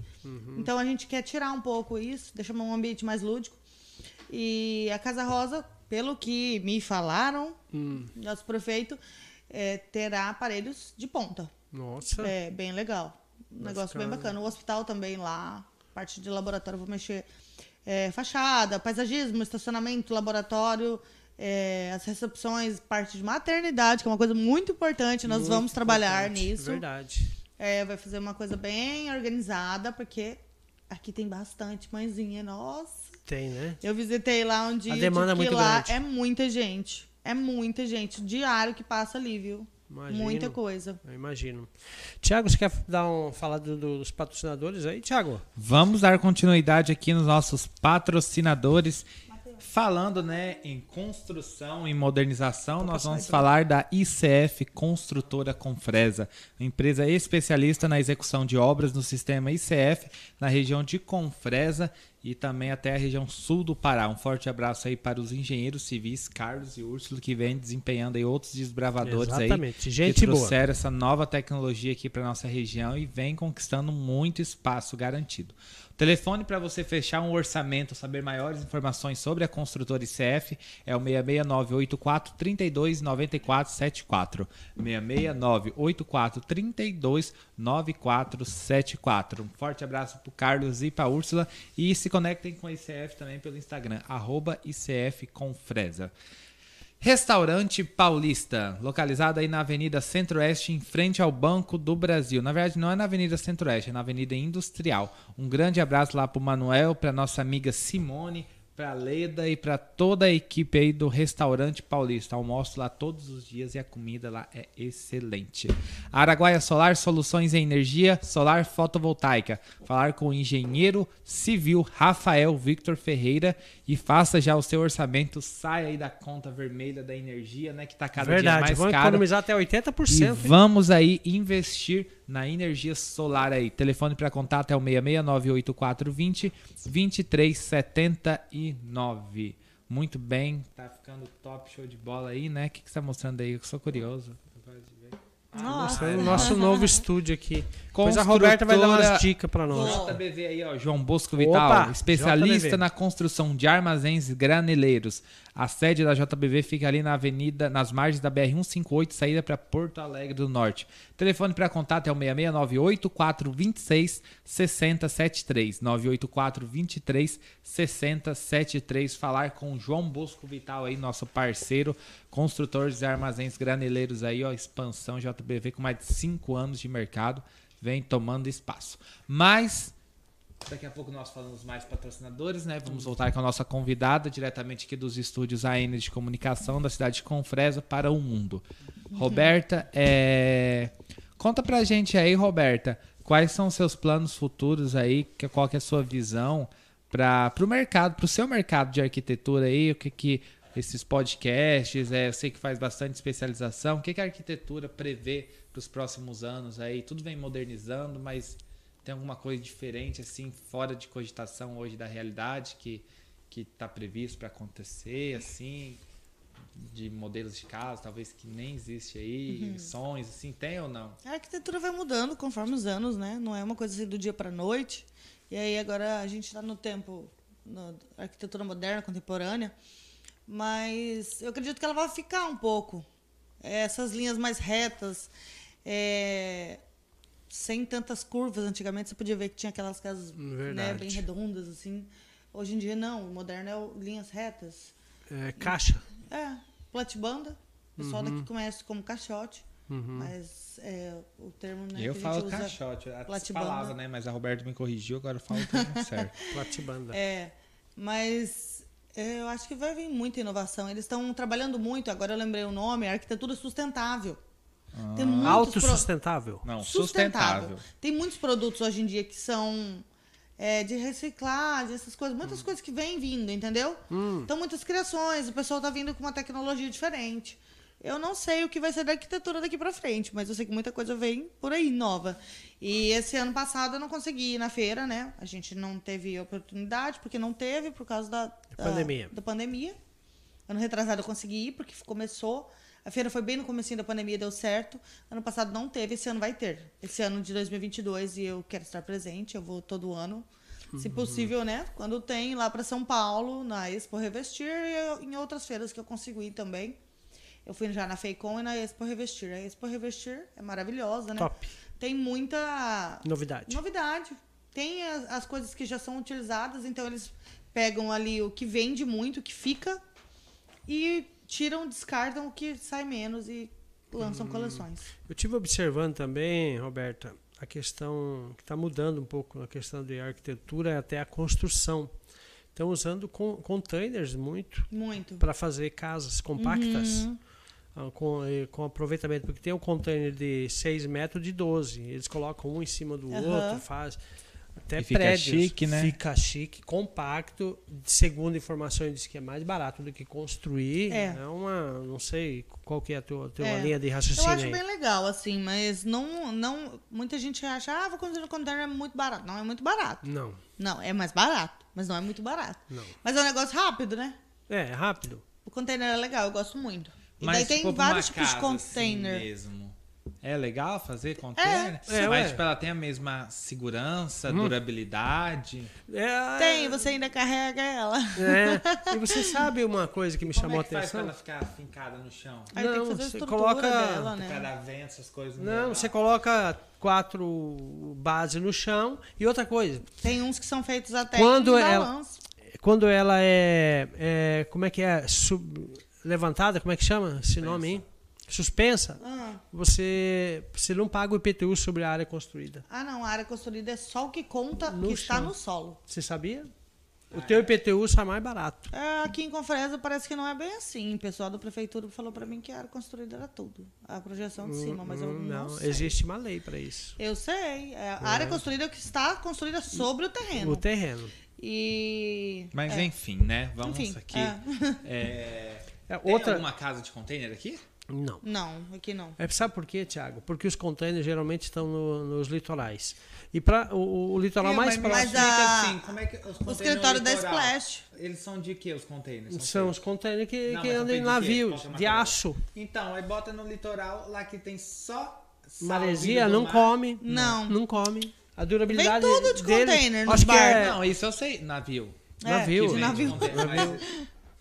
Então a gente quer tirar um pouco isso, deixar um ambiente mais lúdico. E a Casa Rosa, pelo que me falaram, Hum. nosso prefeito, é, terá aparelhos de ponta. Nossa. É bem legal. Um negócio bem bacana. O hospital também lá, parte de laboratório, vou mexer. é, fachada, paisagismo, estacionamento, laboratório, é, as recepções, parte de maternidade, que é uma coisa muito importante. Nós Muito vamos trabalhar nisso. Verdade. É, vai fazer uma coisa bem organizada, porque aqui tem bastante mãezinha. Nossa. Tem, né? Eu visitei lá um dia. A demanda é muito lá grande. é muita gente. É muita gente. Diário que passa ali, viu? Imagino. Muita coisa. Eu imagino. Tiago, você quer dar um, falar do- dos patrocinadores aí, Tiago? Vamos dar continuidade aqui nos nossos patrocinadores. Falando né, em construção e modernização, nós vamos falar da ICF Construtora Confresa, uma empresa especialista na execução de obras no sistema ICF, na região de Confresa e também até a região sul do Pará. Um forte abraço aí para os engenheiros civis Carlos e Úrsulo, que vem desempenhando aí outros desbravadores aí Exatamente, gente que boa. trouxeram essa nova tecnologia aqui para nossa região e vem conquistando muito espaço garantido. Telefone para você fechar um orçamento, saber maiores informações sobre a construtora ICF é o 66984 32 94 74. 66984 32 94 74. Um forte abraço para Carlos e para Úrsula e se conectem com a ICF também pelo Instagram, arroba ICF. Restaurante Paulista, localizado aí na Avenida Centro-Oeste, em frente ao Banco do Brasil. Na verdade, não é na Avenida Centro-Oeste, é na Avenida Industrial. Um grande abraço lá pro Manuel, pra nossa amiga Simone, pra Leda e pra toda a equipe aí do Restaurante Paulista. Almoço lá todos os dias e a comida lá é excelente. Araguaia Solar, soluções em energia solar fotovoltaica. Falar com o engenheiro civil Rafael Victor Ferreira e faça já o seu orçamento. Saia aí da conta vermelha da energia, né? Que tá cada dia Verdade, mais vamos caro. economizar até E 80%. hein? vamos aí investir na energia solar aí. Telefone para contato é o 6698420 2379. Muito bem, tá ficando top, show de bola aí, né? O que, que você tá mostrando aí? Eu sou curioso. Nossa. Mostrando o nosso novo estúdio aqui. Depois a Roberta vai dar umas dicas pra nós. JBV aí, ó, João Bosco Vital, Opa, especialista JBV. na construção de armazéns graneleiros. A sede da JBV fica ali na avenida, nas margens da BR-158, saída para Porto Alegre do Norte. telefone para contato é o 6698-426 6073. 984-23 6073. Falar com o João Bosco Vital aí, nosso parceiro, construtor de armazéns graneleiros aí, ó, expansão JBV com mais de 5 anos de mercado. Vem tomando espaço. Mas Daqui a pouco nós falamos mais patrocinadores, né? Vamos voltar com a nossa convidada, diretamente aqui dos estúdios AN de comunicação da cidade de Confresa para o mundo. Roberta, é... conta pra gente aí, Roberta, quais são os seus planos futuros aí, qual que é a sua visão para o mercado, para o seu mercado de arquitetura aí, o que que esses podcasts, é, eu sei que faz bastante especialização, o que que a arquitetura prevê para os próximos anos aí? Tudo vem modernizando, mas tem alguma coisa diferente, assim, fora de cogitação hoje da realidade que que está previsto para acontecer, assim, de modelos de casa, talvez que nem existe aí, sonhos, assim, tem ou não? A arquitetura vai mudando conforme os anos, né? Não é uma coisa assim do dia para noite. E aí agora a gente está no tempo na arquitetura moderna, contemporânea, mas eu acredito que ela vai ficar um pouco. Essas linhas mais retas, é, sem tantas curvas. Antigamente você podia ver que tinha aquelas casas né, bem redondas assim. Hoje em dia não, o moderno é o- linhas retas. É, caixa. É, platibanda. O pessoal Uhum. daqui conhece como caixote. Mas é, o termo né, eu que a falo caixote, platibanda. palavra, né? Mas a Roberta me corrigiu, agora eu falo o termo certo. Platibanda. É, mas é, eu acho que vai vir muita inovação. Eles estão trabalhando muito, agora eu lembrei o nome, arquitetura sustentável. Tem muitos pro- Autossustentável. Não, sustentável. Tem muitos produtos hoje em dia que são é, de reciclagem, essas coisas, muitas coisas que vêm vindo, entendeu? Então, muitas criações, o pessoal tá vindo com uma tecnologia diferente. Eu não sei o que vai ser da arquitetura daqui para frente, mas eu sei que muita coisa vem por aí nova. E esse ano passado eu não consegui ir na feira, né? A gente não teve oportunidade, porque não teve, por causa da, da pandemia. Da pandemia. Ano retrasado eu consegui ir, porque começou. A feira foi bem no comecinho da pandemia, deu certo. Ano passado não teve, esse ano vai ter. Esse ano de 2022 e eu quero estar presente, eu vou todo ano. Se possível, né? Quando tem lá para São Paulo, na Expo Revestir e em outras feiras que eu consigo ir também. Eu fui já na Feicom e na Expo Revestir. A Expo Revestir é maravilhosa, né? Top. Tem muita Novidade. Novidade. Tem as, as coisas que já são utilizadas, então eles pegam ali o que vende muito, o que fica, e tiram, descartam o que sai menos e lançam coleções. Eu tive observando também, Roberta, a questão que está mudando um pouco a questão de arquitetura é até a construção. Estão usando con containers muito Muito. para fazer casas compactas Uhum. Ah, com, com aproveitamento, porque tem um container de 6 metros de 12. Eles colocam um em cima do Aham. outro, faz até E fica prédios. chique, né? Fica chique, compacto. Segundo informações, diz que é mais barato do que construir. É. uma, não sei qual que é a tua, tua É. linha de Eu raciocínio acho aí. bem legal, assim, mas não, não. Muita gente acha, ah, vou construir no container é muito barato. Não é muito barato. Não, Não, é mais barato, mas não é muito barato. não. Mas é um negócio rápido, né? É, é rápido. O container é legal, eu gosto muito. E Mas daí tem uma vários tipos de casa container. Assim mesmo, é legal fazer container? É, Mas ué. tipo, ela tem a mesma segurança, Hum. durabilidade. É, Tem, você ainda carrega ela. É. E você sabe uma coisa que me Como chamou é que a faz pra atenção? ela ficar fincada no chão? Aí tem Não, que fazer a você coloca- dela, né? vento, essas coisas. Não, dá. você coloca quatro bases no chão e outra coisa. Tem uns que são feitos até Quando em ela- balanço. Quando ela é, é como é que é Sub- levantada, como é que chama esse nome aí? Suspensa. Ah. Você você não paga o IPTU sobre a área construída. Ah, não, a área construída é só o que conta No que está chão. no solo. Você sabia? Ah, O teu é. IPTU sai mais barato. É, aqui em Confresa parece que não é bem assim. O pessoal da prefeitura falou pra mim que a área construída era tudo. A projeção de cima, mas eu Hum, não, sei. existe uma lei para isso. Eu sei. É, a área construída é o que está construída sobre o terreno. O terreno. E. Mas é, enfim, né? Vamos Enfim, aqui. é. É... É, Tem outra alguma casa de container aqui? não. Não, aqui não. É, sabe por quê, Thiago? Porque os containers geralmente estão no- nos litorais. E para o, o litoral mais mas, próximo mas a- assim, como é que os O escritório no da Splash. Eles são de que os containers? são feitos? os containers que, Não, que são andam em de navios, que é de material? aço. Então, aí bota no litoral lá que tem só maresia, não come. Não. Não come. A durabilidade Vem tudo de dele, container nos acho que bar. é, Não, isso eu sei. Navio. É, Navio. de Que vem navio.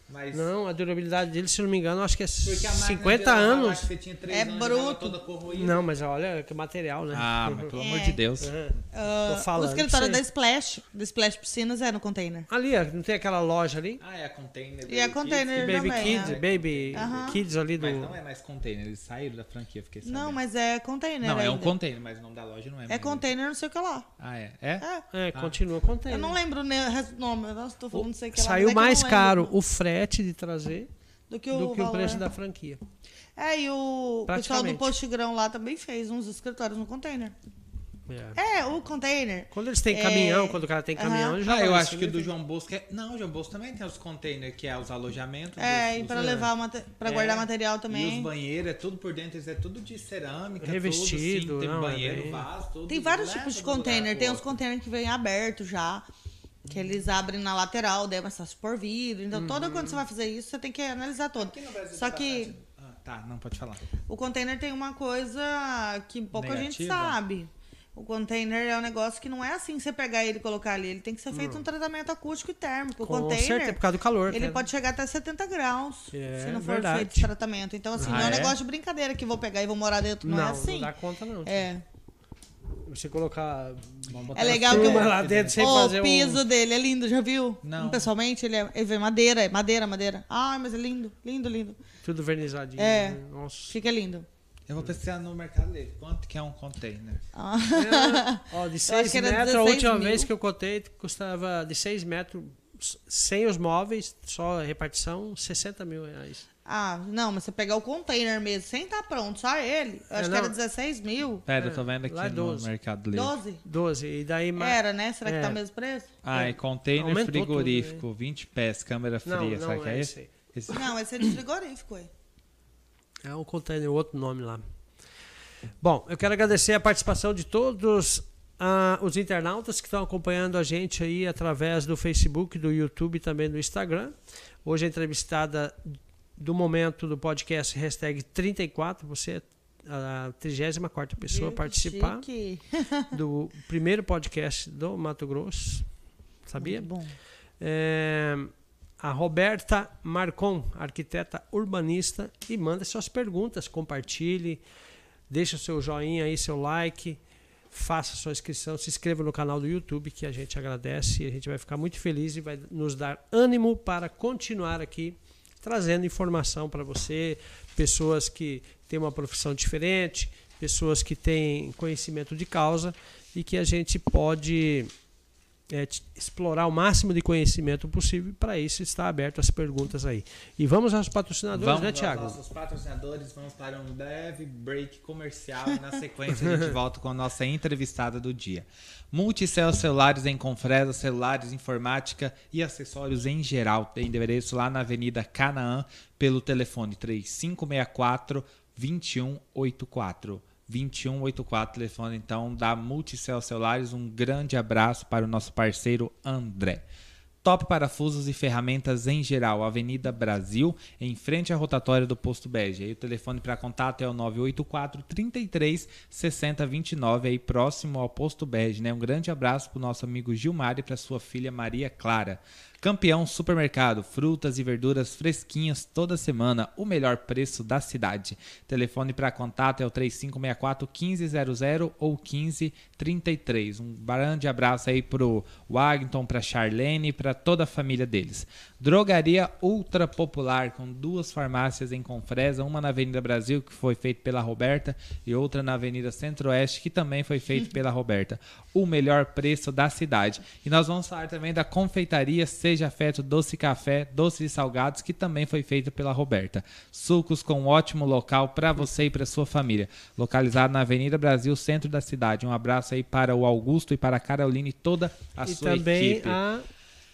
Container, Mas, Não, a durabilidade dele, se não me engano, acho que é porque a máquina 50 de lavar lá anos. É anos, bruto. Não, mas olha que material, né? Ah, mas pelo amor É. de Deus. É. Ah, Tô falando o escritório da. Splash, da Splash Piscinas, é no container. Ali, ó, não tem aquela loja ali? Ah, é container. E é Baby container Kids? Baby também, Kids, é. Baby. Kids ali do. Mas não é mais container, eles saíram da franquia, fiquei sabendo. Não, mas é container Não, é um ainda. container, mas o nome da loja não é. É mais. container não sei o que lá. Ah, é? É? É. É, continua contendo. Eu não lembro ne- o resto do nome. Nossa, tô falando não sei o que lá. Saiu é eu mais caro o frete de trazer do que o, do que o preço da franquia. É, e o pessoal do. Postigrão lá também fez uns escritórios no container. É. É, o container. Quando eles têm É, caminhão, quando o cara tem caminhão, ele já Ah, eu acho que o vê. do João Bosco é. Não, o João Bosco também tem os containers, que é os alojamentos. É, dos- e dos- para levar mate... para É, guardar material E os também. banheiros, é tudo por dentro, é tudo de cerâmica. Revestido, Tudo, assim, tem não, é banheiro, bem- vaso, tudo. Tem vários tipos de container. Tem outro. containers que vêm abertos já. Que eles abrem na lateral, daí mas tá por vidro. Então, toda quando você vai fazer isso, você tem que analisar todo. Só que Ah, tá, não pode falar. o container tem uma coisa que pouca gente sabe. O container é um negócio que não é assim você pegar ele e colocar ali. Ele tem que ser feito um tratamento acústico e térmico. O Com container, certeza, por causa do calor. ele né? pode chegar até 70 graus É, se não for verdade. feito esse tratamento. Então, assim, Ah, não é um é? negócio de brincadeira que vou pegar e vou morar dentro. Não, Não, é assim. não dá conta não. É. Você colocar. É legal que o- lá dentro sem o fazer piso um... dele é lindo, já viu? Não. Pessoalmente, ele, é, ele vem madeira, é madeira, madeira. Ah, mas é lindo, lindo, lindo. Tudo vernizadinho. É. né? Nossa. Fica lindo. Eu vou pesquisar no Mercado Livre. Quanto que é um container? Ah. Ó, de acho 6 que era metros, a 16 última mil. vez que eu cotei, custava de 6 metros, sem os móveis, só a repartição, 60 mil reais. Ah, não, mas você pegar o container mesmo, sem estar pronto, só ele. Eu É, acho que não. era 16 mil. Pera, eu tô vendo lá é aqui no 12. Mercado Livre. 12? 12. E daí. Era, né? Será que É. tá o mesmo preço? Ah, é container Aumentou frigorífico, 20 pés, câmera Não, fria. não Sabe que é é esse esse? aí. Não, esse é de frigorífico, ué. É um container, outro nome lá. Bom, eu quero agradecer a participação de todos ah, os internautas que estão acompanhando a gente aí através do Facebook, do YouTube e também do Instagram. Hoje a entrevistada do momento do podcast hashtag 34, você é a 34 pessoa a participar Chique. do primeiro podcast do Mato Grosso. Sabia? Muito bom. É, a Roberta Marcon, arquiteta urbanista, e manda suas perguntas, compartilhe, deixa o seu joinha aí, seu like, faça sua inscrição, se inscreva no canal do YouTube, que a gente agradece e a gente vai ficar muito feliz e vai nos dar ânimo para continuar aqui trazendo informação para você, pessoas que têm uma profissão diferente, pessoas que têm conhecimento de causa e que a gente pode é, explorar o máximo de conhecimento possível. Para isso está aberto as perguntas aí. E vamos aos patrocinadores, Vamos né, aos Thiago? nossos patrocinadores, vamos para um breve break comercial e na sequência a gente volta com a nossa entrevistada do dia. Multicel Celulares em Confresa, celulares, informática e acessórios em geral. Tem endereço lá na Avenida Canaã pelo telefone 3564 2184. 2184, telefone então da Multicel Celulares. Um grande abraço para o nosso parceiro André. Top Parafusos e Ferramentas em geral, Avenida Brasil, em frente à rotatória do Posto Bege. Aí o telefone para contato é o 984 33 60 29, aí próximo ao Posto Bege. Né? Um grande abraço para o nosso amigo Gilmar e para sua filha Maria Clara. Campeão Supermercado, frutas e verduras fresquinhas toda semana, o melhor preço da cidade. Telefone para contato é o 3564 1500 ou 1533. Um grande abraço aí pro Wagton, para Charlene e para toda a família deles. Drogaria Ultra Popular com duas farmácias em Confresa, uma na Avenida Brasil que foi feita pela Roberta e outra na Avenida Centro-Oeste que também foi feita pela Roberta. O melhor preço da cidade. E nós vamos falar também da confeitaria Seja Feto Doce Café, Doces e Salgados, que também foi feita pela Roberta. Sucos com um ótimo local para você e para sua família. Localizado na Avenida Brasil, centro da cidade. Um abraço aí para o Augusto e para a Caroline e toda a e sua equipe. a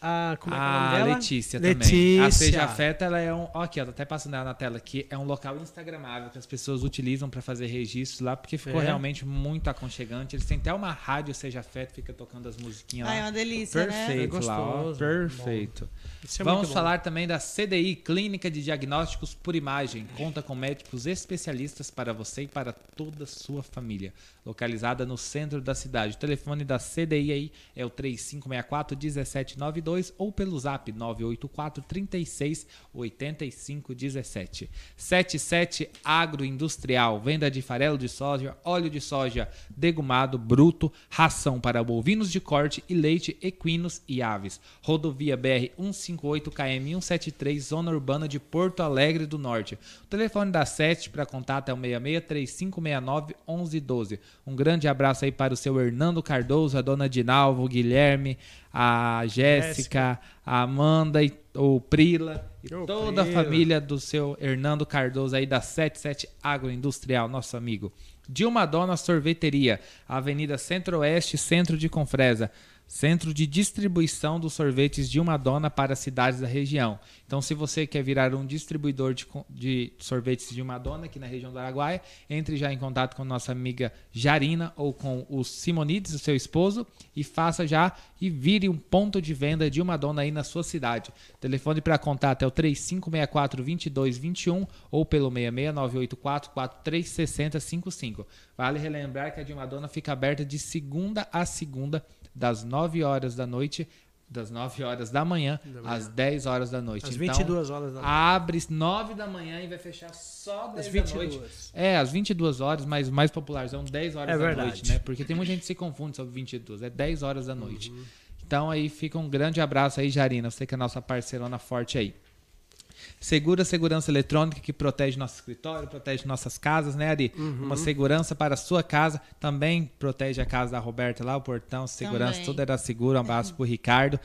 a, como é que é o nome dela? Letícia, também. Letícia. A Seja Afeta, ela é um. Ó, aqui, ó, tá até passando ela na tela aqui. É um local instagramável que as pessoas utilizam para fazer registros lá, porque ficou É. realmente muito aconchegante. Eles têm até uma rádio Seja Afeta, fica tocando as musiquinhas Ai, é lá. uma delícia, né? Perfeito É lá, ó. gostoso. Perfeito. Isso é Vamos falar também da CDI, Clínica de Diagnósticos por Imagem. Conta com médicos especialistas para você e para toda a sua família. Localizada no centro da cidade. O telefone da CDI aí é o 3564-1792 ou pelo zap 984-368517. 77 Agroindustrial. Venda de farelo de soja, óleo de soja degumado, bruto, ração para bovinos de corte e leite equinos e aves. Rodovia BR 158 KM 173, Zona Urbana de Porto Alegre do Norte. O telefone da SET para contato é o 66 3569 1112. Um grande abraço aí para o seu Hernando Cardoso, a dona Dinalvo, o Guilherme, a Jéssica, a Amanda e o Prila e Ô, toda a Prila. família do seu Hernando Cardoso aí da 77 Agroindustrial, nosso amigo. Dilma Dona Sorveteria, Avenida Centro-Oeste, Centro de Confresa. Centro de distribuição dos sorvetes de uma dona para cidades da região. Então, se você quer virar um distribuidor de, de sorvetes de uma dona aqui na região do Araguaia, entre já em contato com nossa amiga Jarina ou com o Simonides, o seu esposo, e faça já e vire um ponto de venda de uma dona aí na sua cidade. Telefone para contato é o 3564-2221 ou pelo 66984-436055. Vale relembrar que a de uma dona fica aberta de segunda a segunda, das 9 horas da noite, das 9 horas da manhã, às 10 horas da noite. Às Então, 22 horas da noite. Abre 9 da manhã e vai fechar só 10 Às da 22. noite. É, às 22 horas, mas mais popularzão, 10 horas É da verdade. noite, né? Porque tem muita gente que se confunde sobre 22, é 10 horas da noite. Uhum. Então aí fica um grande abraço aí, Jarina, você que é a nossa parceirona forte aí. Segura Segurança Eletrônica que protege nosso escritório, protege nossas casas, né, Ari? Uhum. Uma segurança para a sua casa, também protege a casa da Roberta lá, o portão, segurança, Também. tudo era seguro. Um abraço pro Ricardo.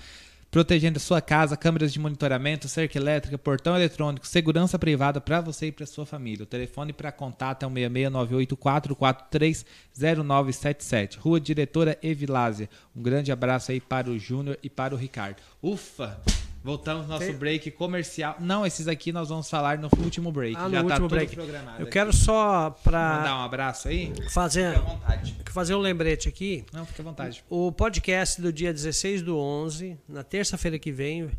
Protegendo a sua casa, câmeras de monitoramento, cerca elétrica, portão eletrônico, segurança privada para você e para sua família. O telefone para contato é o 66984430977. Rua Diretora Evilásia. Um grande abraço aí para o Júnior e para o Ricardo. Ufa! Voltamos ao nosso Tem- break comercial. Não, esses aqui nós vamos falar no último break. Ah, no Já tá último tudo break. programado. Eu aqui. quero só mandar para um abraço aí. fazer, Fique à vontade. fazer um lembrete aqui. Não, fique à vontade. O podcast do dia 16 do 11, na terça-feira que vem,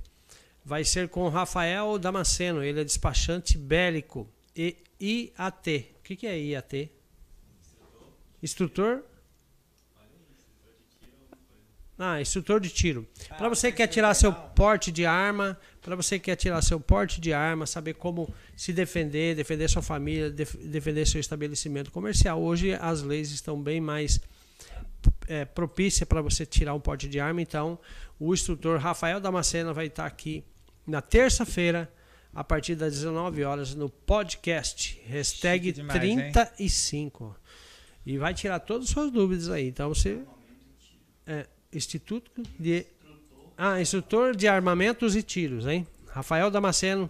vai ser com o Rafael Damasceno. Ele é despachante bélico e IAT. O que, que é IAT? Instrutor? Ah, instrutor de tiro. Para você que quer tirar seu porte de arma, para você que quer tirar seu porte de arma, saber como se defender, defender sua família, def- defender seu estabelecimento comercial. Hoje as leis estão bem mais é, propícia para você tirar um porte de arma. Então, o instrutor Rafael Damasceno vai estar aqui na terça-feira, a partir das 19 horas, no podcast. Hashtag demais, 35. E vai tirar todas as suas dúvidas aí. Então, você. É, Instituto de. Ah, instrutor de armamentos e tiros, hein? Rafael Damasceno,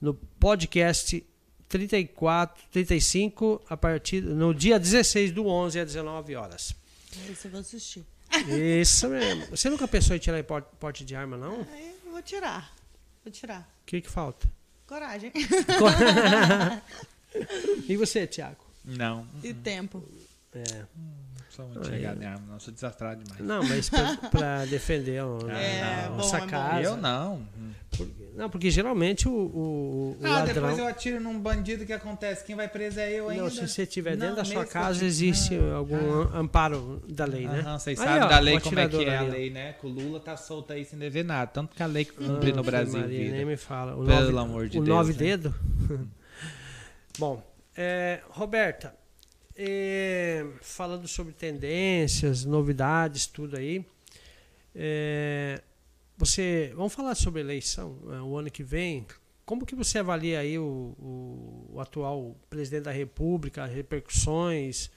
no podcast 34, 35, a partir, no dia 16 do 11 às 19 horas. Esse eu vou assistir. Isso mesmo. Você nunca pensou em tirar porte, de arma, não? O eu vou tirar. Vou tirar. que, que falta? Coragem. E você, Tiago? Não, e tempo. É. sou muito chegado não. Sou desastrado demais. Não, mas pra, pra defender o, É, a bom, nossa é bom. casa. Eu não. Não, porque geralmente o, o, o Ah, ladrão. depois eu atiro num bandido que acontece. Quem vai preso é eu ainda. Não, se você estiver dentro Não, da sua que casa, atire- existe Ah, algum amparo da lei, né? Aham, vocês sabem da lei o como é que é a lei, né? Que o Lula tá solto aí sem dever nada. Tanto que a lei cumpre no Brasil, Maria, vida. nem me fala. O Pelo nove, amor de o Deus, nove né? dedo. Bom, é, Roberta, é, falando sobre tendências, novidades, tudo aí. é, você, vamos falar sobre eleição, é, o ano que vem. Como que você avalia aí o, o- o atual presidente da República, as repercussões?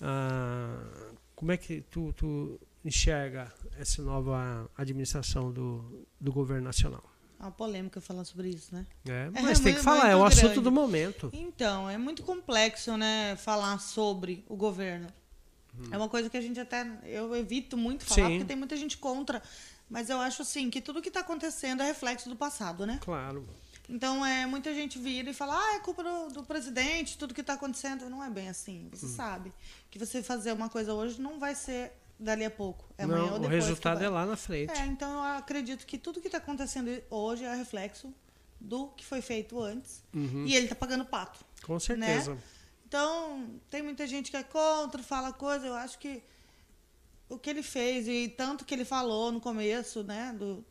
ah, como é que tu, tu enxerga essa nova administração do, do governo nacional? É uma polêmica falar sobre isso, né? É, É mas tem que falar, é o muito assunto grande. do momento. Então, é muito complexo, né, falar sobre o governo. Hum. É uma coisa que a gente até eu evito muito falar Sim. porque tem muita gente contra Mas eu acho assim que tudo que está acontecendo é reflexo do passado, né? Claro. Então, é, muita gente vira e fala, ah, é culpa do, do presidente, tudo que está acontecendo. Não é bem assim. Você hum. sabe que você fazer uma coisa hoje não vai ser dali a pouco. É amanhã não, ou depois. O resultado é lá na frente. É, então eu acredito que tudo que está acontecendo hoje é reflexo do que foi feito antes. Uhum. E ele está pagando pato. Com né? certeza. Né? Então, tem muita gente que é contra, fala coisa. Eu acho que o que ele fez e tanto que ele falou no começo, né, do,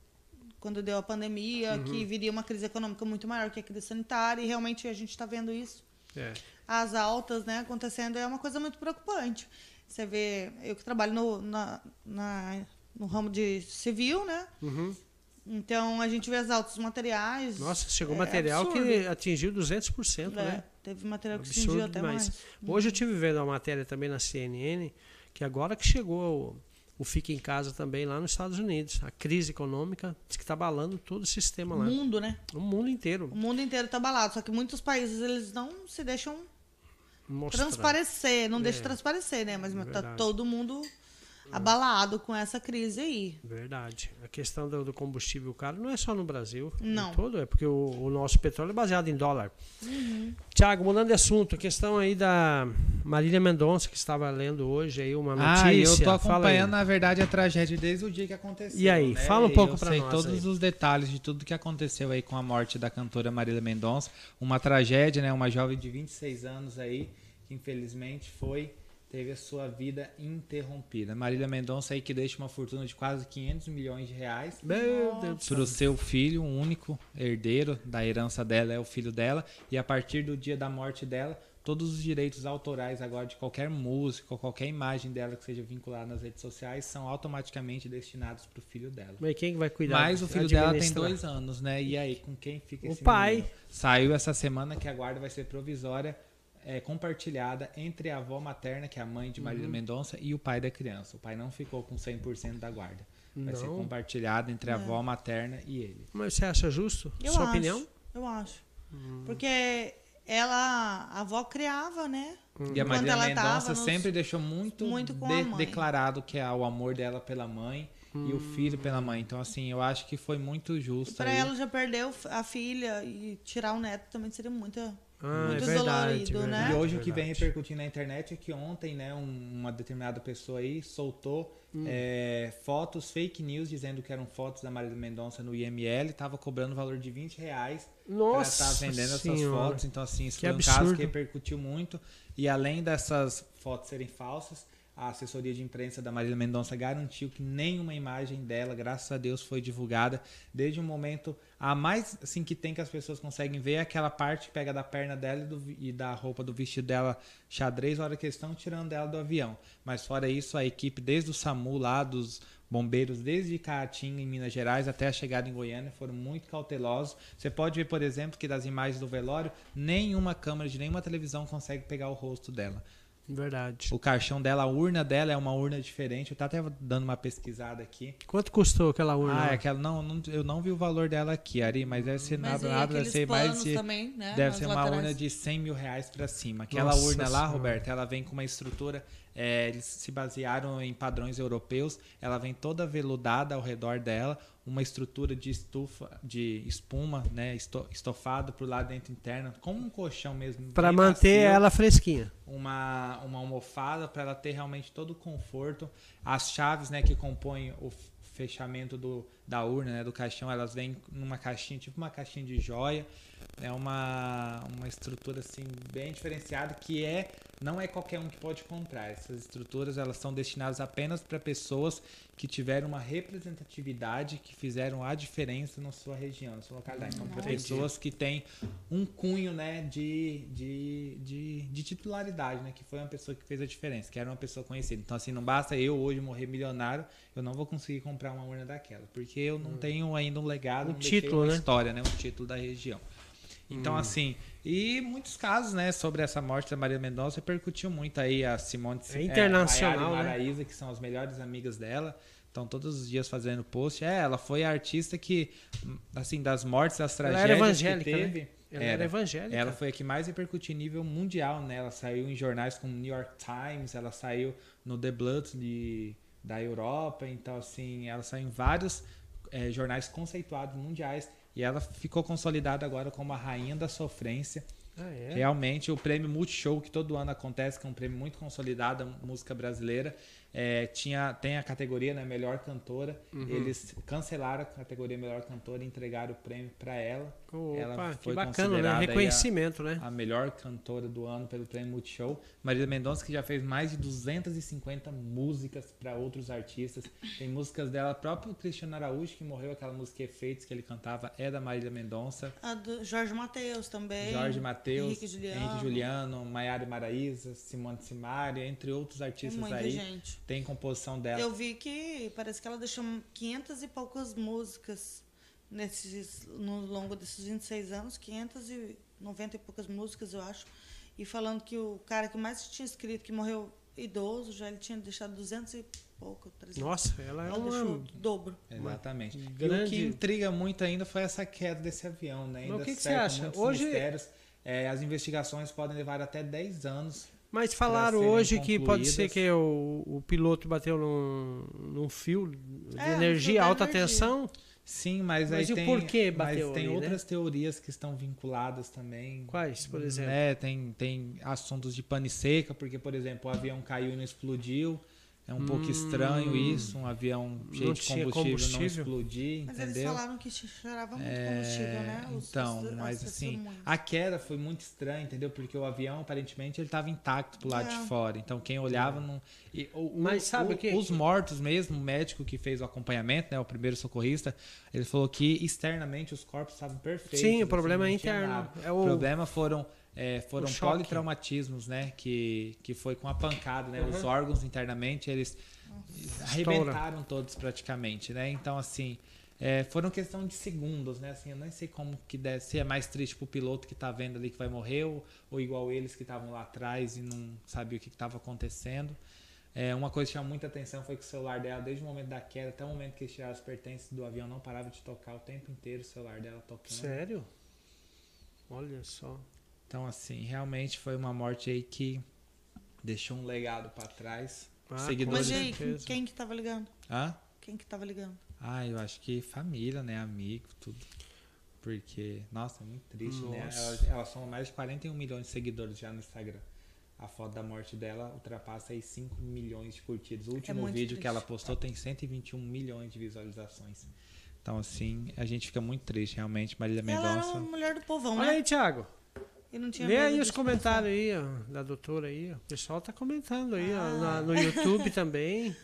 quando deu a pandemia, uhum. que viria uma crise econômica muito maior que a crise sanitária, e realmente a gente está vendo isso. É. As altas né, acontecendo é uma coisa muito preocupante. Você vê, eu que trabalho no, na, na no ramo de civil, né? Uhum. Então a gente vê as altas materiais. Nossa, chegou é material absurdo. que atingiu 200%, é, né? Teve material que absurdo atingiu até demais. mais. Hoje eu tive vendo uma matéria também na CNN que agora que chegou o, o Fica em Casa também lá nos Estados Unidos. A crise econômica diz que está abalando todo o sistema o lá. O mundo, né? O mundo inteiro. O mundo inteiro está abalado. Só que muitos países eles não se deixam Mostrar. transparecer. Não é. deixam transparecer, né? Mas está todo mundo abalado com essa crise aí. Verdade. A questão do, do, combustível caro não é só no Brasil. Não. Todo, é porque o, o, nosso petróleo é baseado em dólar. Uhum. Tiago, mudando de assunto, a questão aí da Marília Mendonça, que estava lendo hoje aí uma notícia. Ah, eu tô acompanhando, na verdade, a tragédia desde o dia que aconteceu. E aí, né? fala um pouco para nós. Eu sei todos aí. os detalhes de tudo que aconteceu aí com a morte da cantora Marília Mendonça. Uma tragédia, né? Uma jovem de 26 anos aí, que infelizmente foi teve a sua vida interrompida. Marília Mendonça aí que deixa uma fortuna de quase 500 milhões de reais para o seu filho, o único herdeiro da herança dela é o filho dela e a partir do dia da morte dela todos os direitos autorais agora de qualquer música, qualquer imagem dela que seja vinculada nas redes sociais são automaticamente destinados para o filho dela. Mas quem vai cuidar? Mas o filho dela tem dois anos, né? E aí, com quem fica o esse pai? Menino? Saiu essa semana que a guarda vai ser provisória é, compartilhada entre a avó materna, que é a mãe de Marília uhum. Mendonça, e o pai da criança. O pai não ficou com 100% da guarda. Vai não. ser compartilhado entre a avó materna e ele. Mas você acha justo? Eu Sua acho, opinião? Eu acho. Uhum. Porque ela, a avó criava, né? Uhum. E a Marília Mendonça nos... sempre deixou muito, muito de, declarado que é o amor dela pela mãe e o filho pela mãe. Então, assim, eu acho que foi muito justo. Para ela já perdeu a filha e tirar o neto também seria muita ah, muito é verdade, dolorido, verdade, né? E hoje o que vem repercutindo na internet é que ontem, né, uma determinada pessoa aí soltou hum. é, fotos, fake news, dizendo que eram fotos da Marília Mendonça no IML, estava cobrando o valor de 20 reais para estar vendendo senhora. essas fotos. Então, assim, isso que foi um absurdo. caso que repercutiu muito. E além dessas fotos serem falsas, a assessoria de imprensa da Marília Mendonça garantiu que nenhuma imagem dela, graças a Deus, foi divulgada desde o momento a mais assim que tem que as pessoas conseguem ver é aquela parte que pega da perna dela e, do, e, da roupa do vestido dela xadrez, na hora que eles estão tirando ela do avião. Mas fora isso, a equipe desde o SAMU lá dos bombeiros desde Caatinga em Minas Gerais até a chegada em Goiânia foram muito cautelosos. Você pode ver, por exemplo, que das imagens do velório, nenhuma câmera de nenhuma televisão consegue pegar o rosto dela. Verdade. O caixão dela, a urna dela é uma urna diferente. Eu tô até dando uma pesquisada aqui. Quanto custou aquela urna? Ah, é aquela, não, não, eu não vi o valor dela aqui, Ari, mas deve ser mas nada, nada deve ser mais de. Também, né, deve ser uma laterais. urna de 100 mil reais pra cima. Aquela Nossa urna lá, Roberto, ela vem com uma estrutura. É, eles se basearam em padrões europeus. Ela vem toda veludada ao redor dela uma estrutura de estufa, de espuma, né, estofado para o lado dentro interno, como um colchão mesmo. Para manter macio, ela fresquinha. Uma, uma almofada para ela ter realmente todo o conforto. As chaves, né, que compõem o fechamento do, da urna, né, do caixão, elas vêm numa caixinha, tipo uma caixinha de joia. É uma, uma estrutura assim bem diferenciada que é não é qualquer um que pode comprar. Essas estruturas elas são destinadas apenas para pessoas que tiveram uma representatividade, que fizeram a diferença na sua região, na sua localidade. Então, para pessoas que têm um cunho né, de, de, de, de, titularidade, né, que foi uma pessoa que fez a diferença, que era uma pessoa conhecida. Então, assim, não basta eu hoje morrer milionário, eu não vou conseguir comprar uma urna daquela, porque eu não hum. tenho ainda um legado, um título, né? história, né, um título da região. Então, hum. assim, e muitos casos, né, sobre essa morte da Maria Mendonça repercutiu muito aí a Simone é internacional, é, a Maraísa, né? que são as melhores amigas dela. Estão todos os dias fazendo post. É, ela foi a artista que, assim, das mortes, das tragédias ela era evangélica, que teve. Né? Ela era, era, evangélica. Ela foi a que mais repercutiu em nível mundial, né? Ela saiu em jornais como New York Times, ela saiu no The Blood de da Europa. Então, assim, ela saiu em vários é, jornais conceituados mundiais e ela ficou consolidada agora como a rainha da sofrência. Ah, é? Realmente, o prêmio Multishow, que todo ano acontece, que é um prêmio muito consolidado, música brasileira, é, tinha, tem a categoria né, Melhor Cantora. Uhum. Eles cancelaram a categoria Melhor Cantora e entregaram o prêmio para ela. Opa, ela foi que bacana, né? Reconhecimento, a, né? A melhor cantora do ano pelo prêmio Multishow. Maria Mendonça, que já fez mais de 250 músicas para outros artistas. Tem músicas dela, próprio Cristiano Araújo, que morreu, aquela música Efeitos que ele cantava, é da Marília Mendonça. A do Jorge Matheus também. Jorge Matheus, Henrique Juliano, Henrique Juliano Maiara Maraíza, Simone Simaria, entre outros artistas Muita aí. Gente tem composição dela. Eu vi que parece que ela deixou 500 e poucas músicas nesses, no longo desses 26 anos, 590 e poucas músicas, eu acho. E falando que o cara que mais tinha escrito, que morreu idoso, já ele tinha deixado 200 e pouco, 300. Nossa, ela é ela deixou dobro. Exatamente. Grande... E o que intriga muito ainda foi essa queda desse avião, né? Ainda Mas o que, que você acha? Hoje mistérios. É, as investigações podem levar até 10 anos mas falaram hoje que pode ser que o, o piloto bateu num, num fio de é, energia, alta energia. tensão. Sim, mas, mas aí tem, por que bateu mas tem ali, né? outras né? teorias que estão vinculadas também. Quais, por exemplo? É, tem, tem assuntos de pane seca, porque, por exemplo, o avião caiu e não explodiu. É um hum, pouco estranho isso, um avião cheio de combustível, combustível, não explodir, mas entendeu? Mas eles falaram que cheirava muito é, combustível, né? Os, então, os, mas assim, a queda foi muito estranha, entendeu? Porque o avião, aparentemente, ele estava intacto pro lado é. de fora. Então, quem olhava não... E, o, mas o, sabe o, que... Os mortos mesmo, o médico que fez o acompanhamento, né, o primeiro socorrista, ele falou que externamente os corpos estavam perfeitos. Sim, o problema assim, é interno. É o... o problema foram é, foram politraumatismos, né? Que, que foi com a pancada, né? Uhum. Os órgãos internamente, eles Nossa. arrebentaram todos praticamente, né? Então, assim, é, foram questão de segundos, né? Assim, eu nem sei como que deve ser é mais triste pro piloto que tá vendo ali que vai morrer ou, ou igual eles que estavam lá atrás e não sabia o que estava acontecendo. É, uma coisa que chamou muita atenção foi que o celular dela, desde o momento da queda até o momento que eles tiraram os pertences do avião, não parava de tocar o tempo inteiro o celular dela tocando. Sério? Olha só. Então, assim, realmente foi uma morte aí que deixou um legado para trás. Ah, Seguidores. Mas aí, quem que tava ligando? Hã? Quem que tava ligando? Ah, eu acho que família, né? Amigo, tudo. Porque, nossa, é muito triste, né? nossa. né? Ela, ela soma mais de 41 milhões de seguidores já no Instagram. A foto da morte dela ultrapassa aí 5 milhões de curtidas. O é último é vídeo triste. que ela postou tem 121 milhões de visualizações. Então, assim, a gente fica muito triste, realmente. Marília Mendonça. Ela é uma mulher do povão, Olha né? aí, Thiago. E não tinha Lê aí os comentários aí, ó, da doutora aí. Ó. O pessoal tá comentando aí, ah. ó, na, no YouTube também.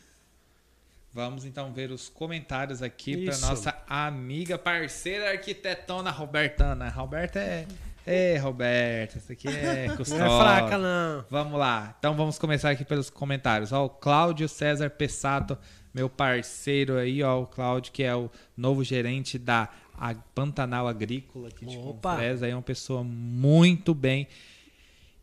Vamos então ver os comentários aqui para nossa amiga, parceira arquitetona Robertana. Roberta é. É, Roberta, isso aqui é custódia. Não é fraca, não. Vamos lá. Então vamos começar aqui pelos comentários. Ó, o Cláudio César Pessato, meu parceiro aí, ó, o Cláudio, que é o novo gerente da a Pantanal Agrícola aqui de Opa. Confresa, aí é uma pessoa muito bem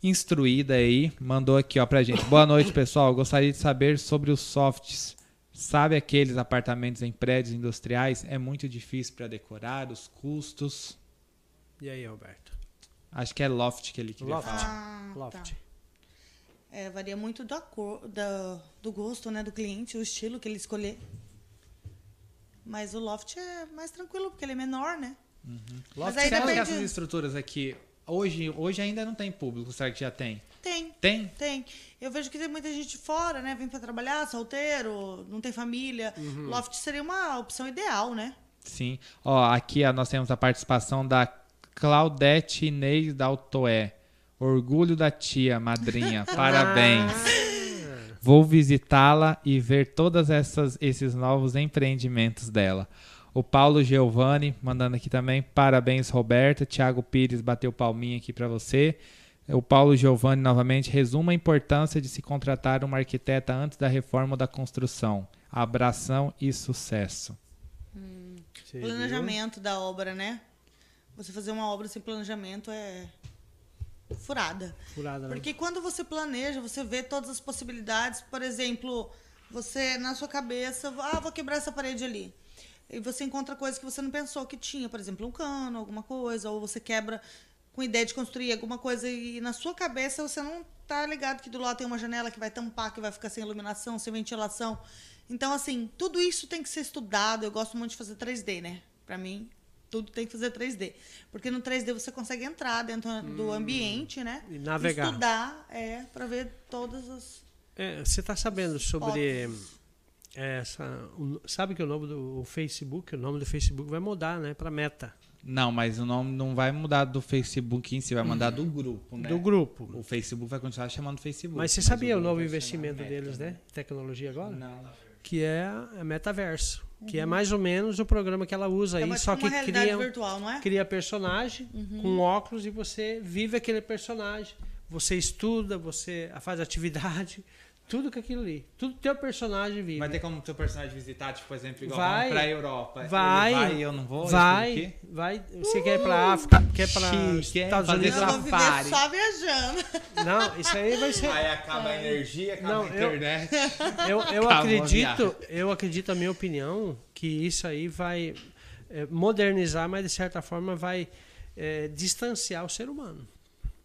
instruída aí, mandou aqui ó pra gente. Boa noite, pessoal. Gostaria de saber sobre os softs. Sabe aqueles apartamentos em prédios industriais? É muito difícil para decorar, os custos. E aí, Roberto? Acho que é loft que ele queria loft. falar. Ah, loft. Tá. É, varia muito cor, da, do gosto né, do cliente, o estilo que ele escolher. Mas o loft é mais tranquilo, porque ele é menor, né? Uhum. Loft, Mas aí depende... que essas estruturas aqui, hoje, hoje ainda não tem público, será que já tem? Tem. Tem? Tem. Eu vejo que tem muita gente fora, né? Vem para trabalhar, solteiro, não tem família. Uhum. Loft seria uma opção ideal, né? Sim. Ó, aqui ó, nós temos a participação da Claudete Inês Daltoé. Orgulho da tia, madrinha. Parabéns. Vou visitá-la e ver todos esses novos empreendimentos dela. O Paulo Giovanni mandando aqui também. Parabéns, Roberta. Tiago Pires bateu palminha aqui para você. O Paulo Giovanni novamente resuma a importância de se contratar uma arquiteta antes da reforma da construção. Abração e sucesso. Hum, planejamento viu? da obra, né? Você fazer uma obra sem planejamento é furada. Furada, né? Porque quando você planeja, você vê todas as possibilidades. Por exemplo, você na sua cabeça, ah, vou quebrar essa parede ali. E você encontra coisas que você não pensou que tinha, por exemplo, um cano, alguma coisa, ou você quebra com ideia de construir alguma coisa e na sua cabeça você não tá ligado que do lado tem uma janela que vai tampar, que vai ficar sem iluminação, sem ventilação. Então, assim, tudo isso tem que ser estudado. Eu gosto muito de fazer 3D, né? Pra mim, tudo tem que fazer 3D. Porque no 3D você consegue entrar dentro do ambiente, né? E navegar. Estudar, é, pra ver todas as. É, você está sabendo sobre essa. o- sabe que o nome do o Facebook, o nome do Facebook vai mudar, né? Para Meta. Não, mas o nome não vai mudar do Facebook em si, vai mudar do grupo, né? Do grupo. O Facebook vai continuar chamando Facebook. Mas você sabia o grupo novo investimento deles, né? Tecnologia agora? Não. Que é a Metaverso. Que é mais ou menos o programa que ela usa É aí, só que cria, virtual, não é? cria personagem com óculos e você vive aquele personagem. Você estuda, você faz atividade, tudo com aquilo ali. Tudo teu personagem vive. Vai ter como teu personagem visitar, tipo, por exemplo, igual Vai. pra Europa. Ele Vai, vai e eu não vou? vai, vai. Você quer ir pra África, quer ir pra Chique, é? Estados Unidos? Eu essa vou viver Safari. só viajando. Não, isso aí vai ser. Aí acaba a energia, acaba Não, a eu- internet. Eu, eu a acredito, eu acredito, a minha opinião, que isso aí vai é, modernizar, mas de certa forma vai é, distanciar o ser humano.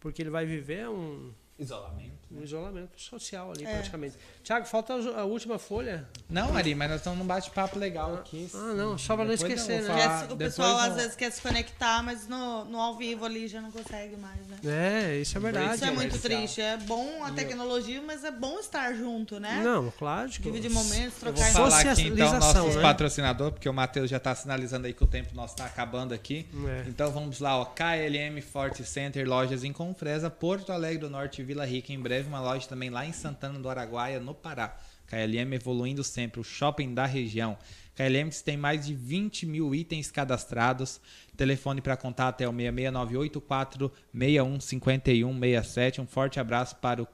Porque ele vai viver um, Isolamento. Um isolamento social ali, É. praticamente. Tiago, falta a última folha. Não, Ari, mas nós estamos num bate-papo legal aqui. Ah, não, só pra não esquecer, né? falar. O pessoal eu- às vezes quer se conectar, mas no, no ao vivo ali já não consegue mais, né? É, isso é verdade. Isso é muito triste. É bom a tecnologia, mas é bom estar junto, né? Não, claro que Dividir momentos, Eu vou trocar falar aqui então nossos né? patrocinadores, porque o Matheus já está sinalizando aí que o tempo nosso está acabando aqui. É. Então vamos lá, ó. KLM Forte Center, lojas em Confresa, Porto Alegre do Norte e Vila Rica. Em breve, uma loja também lá em Santana do Araguaia, no Pará. KLM evoluindo sempre, o shopping da região. KLM tem mais de 20 mil itens cadastrados. Telefone para contato é o 66984 615167. Um forte abraço para o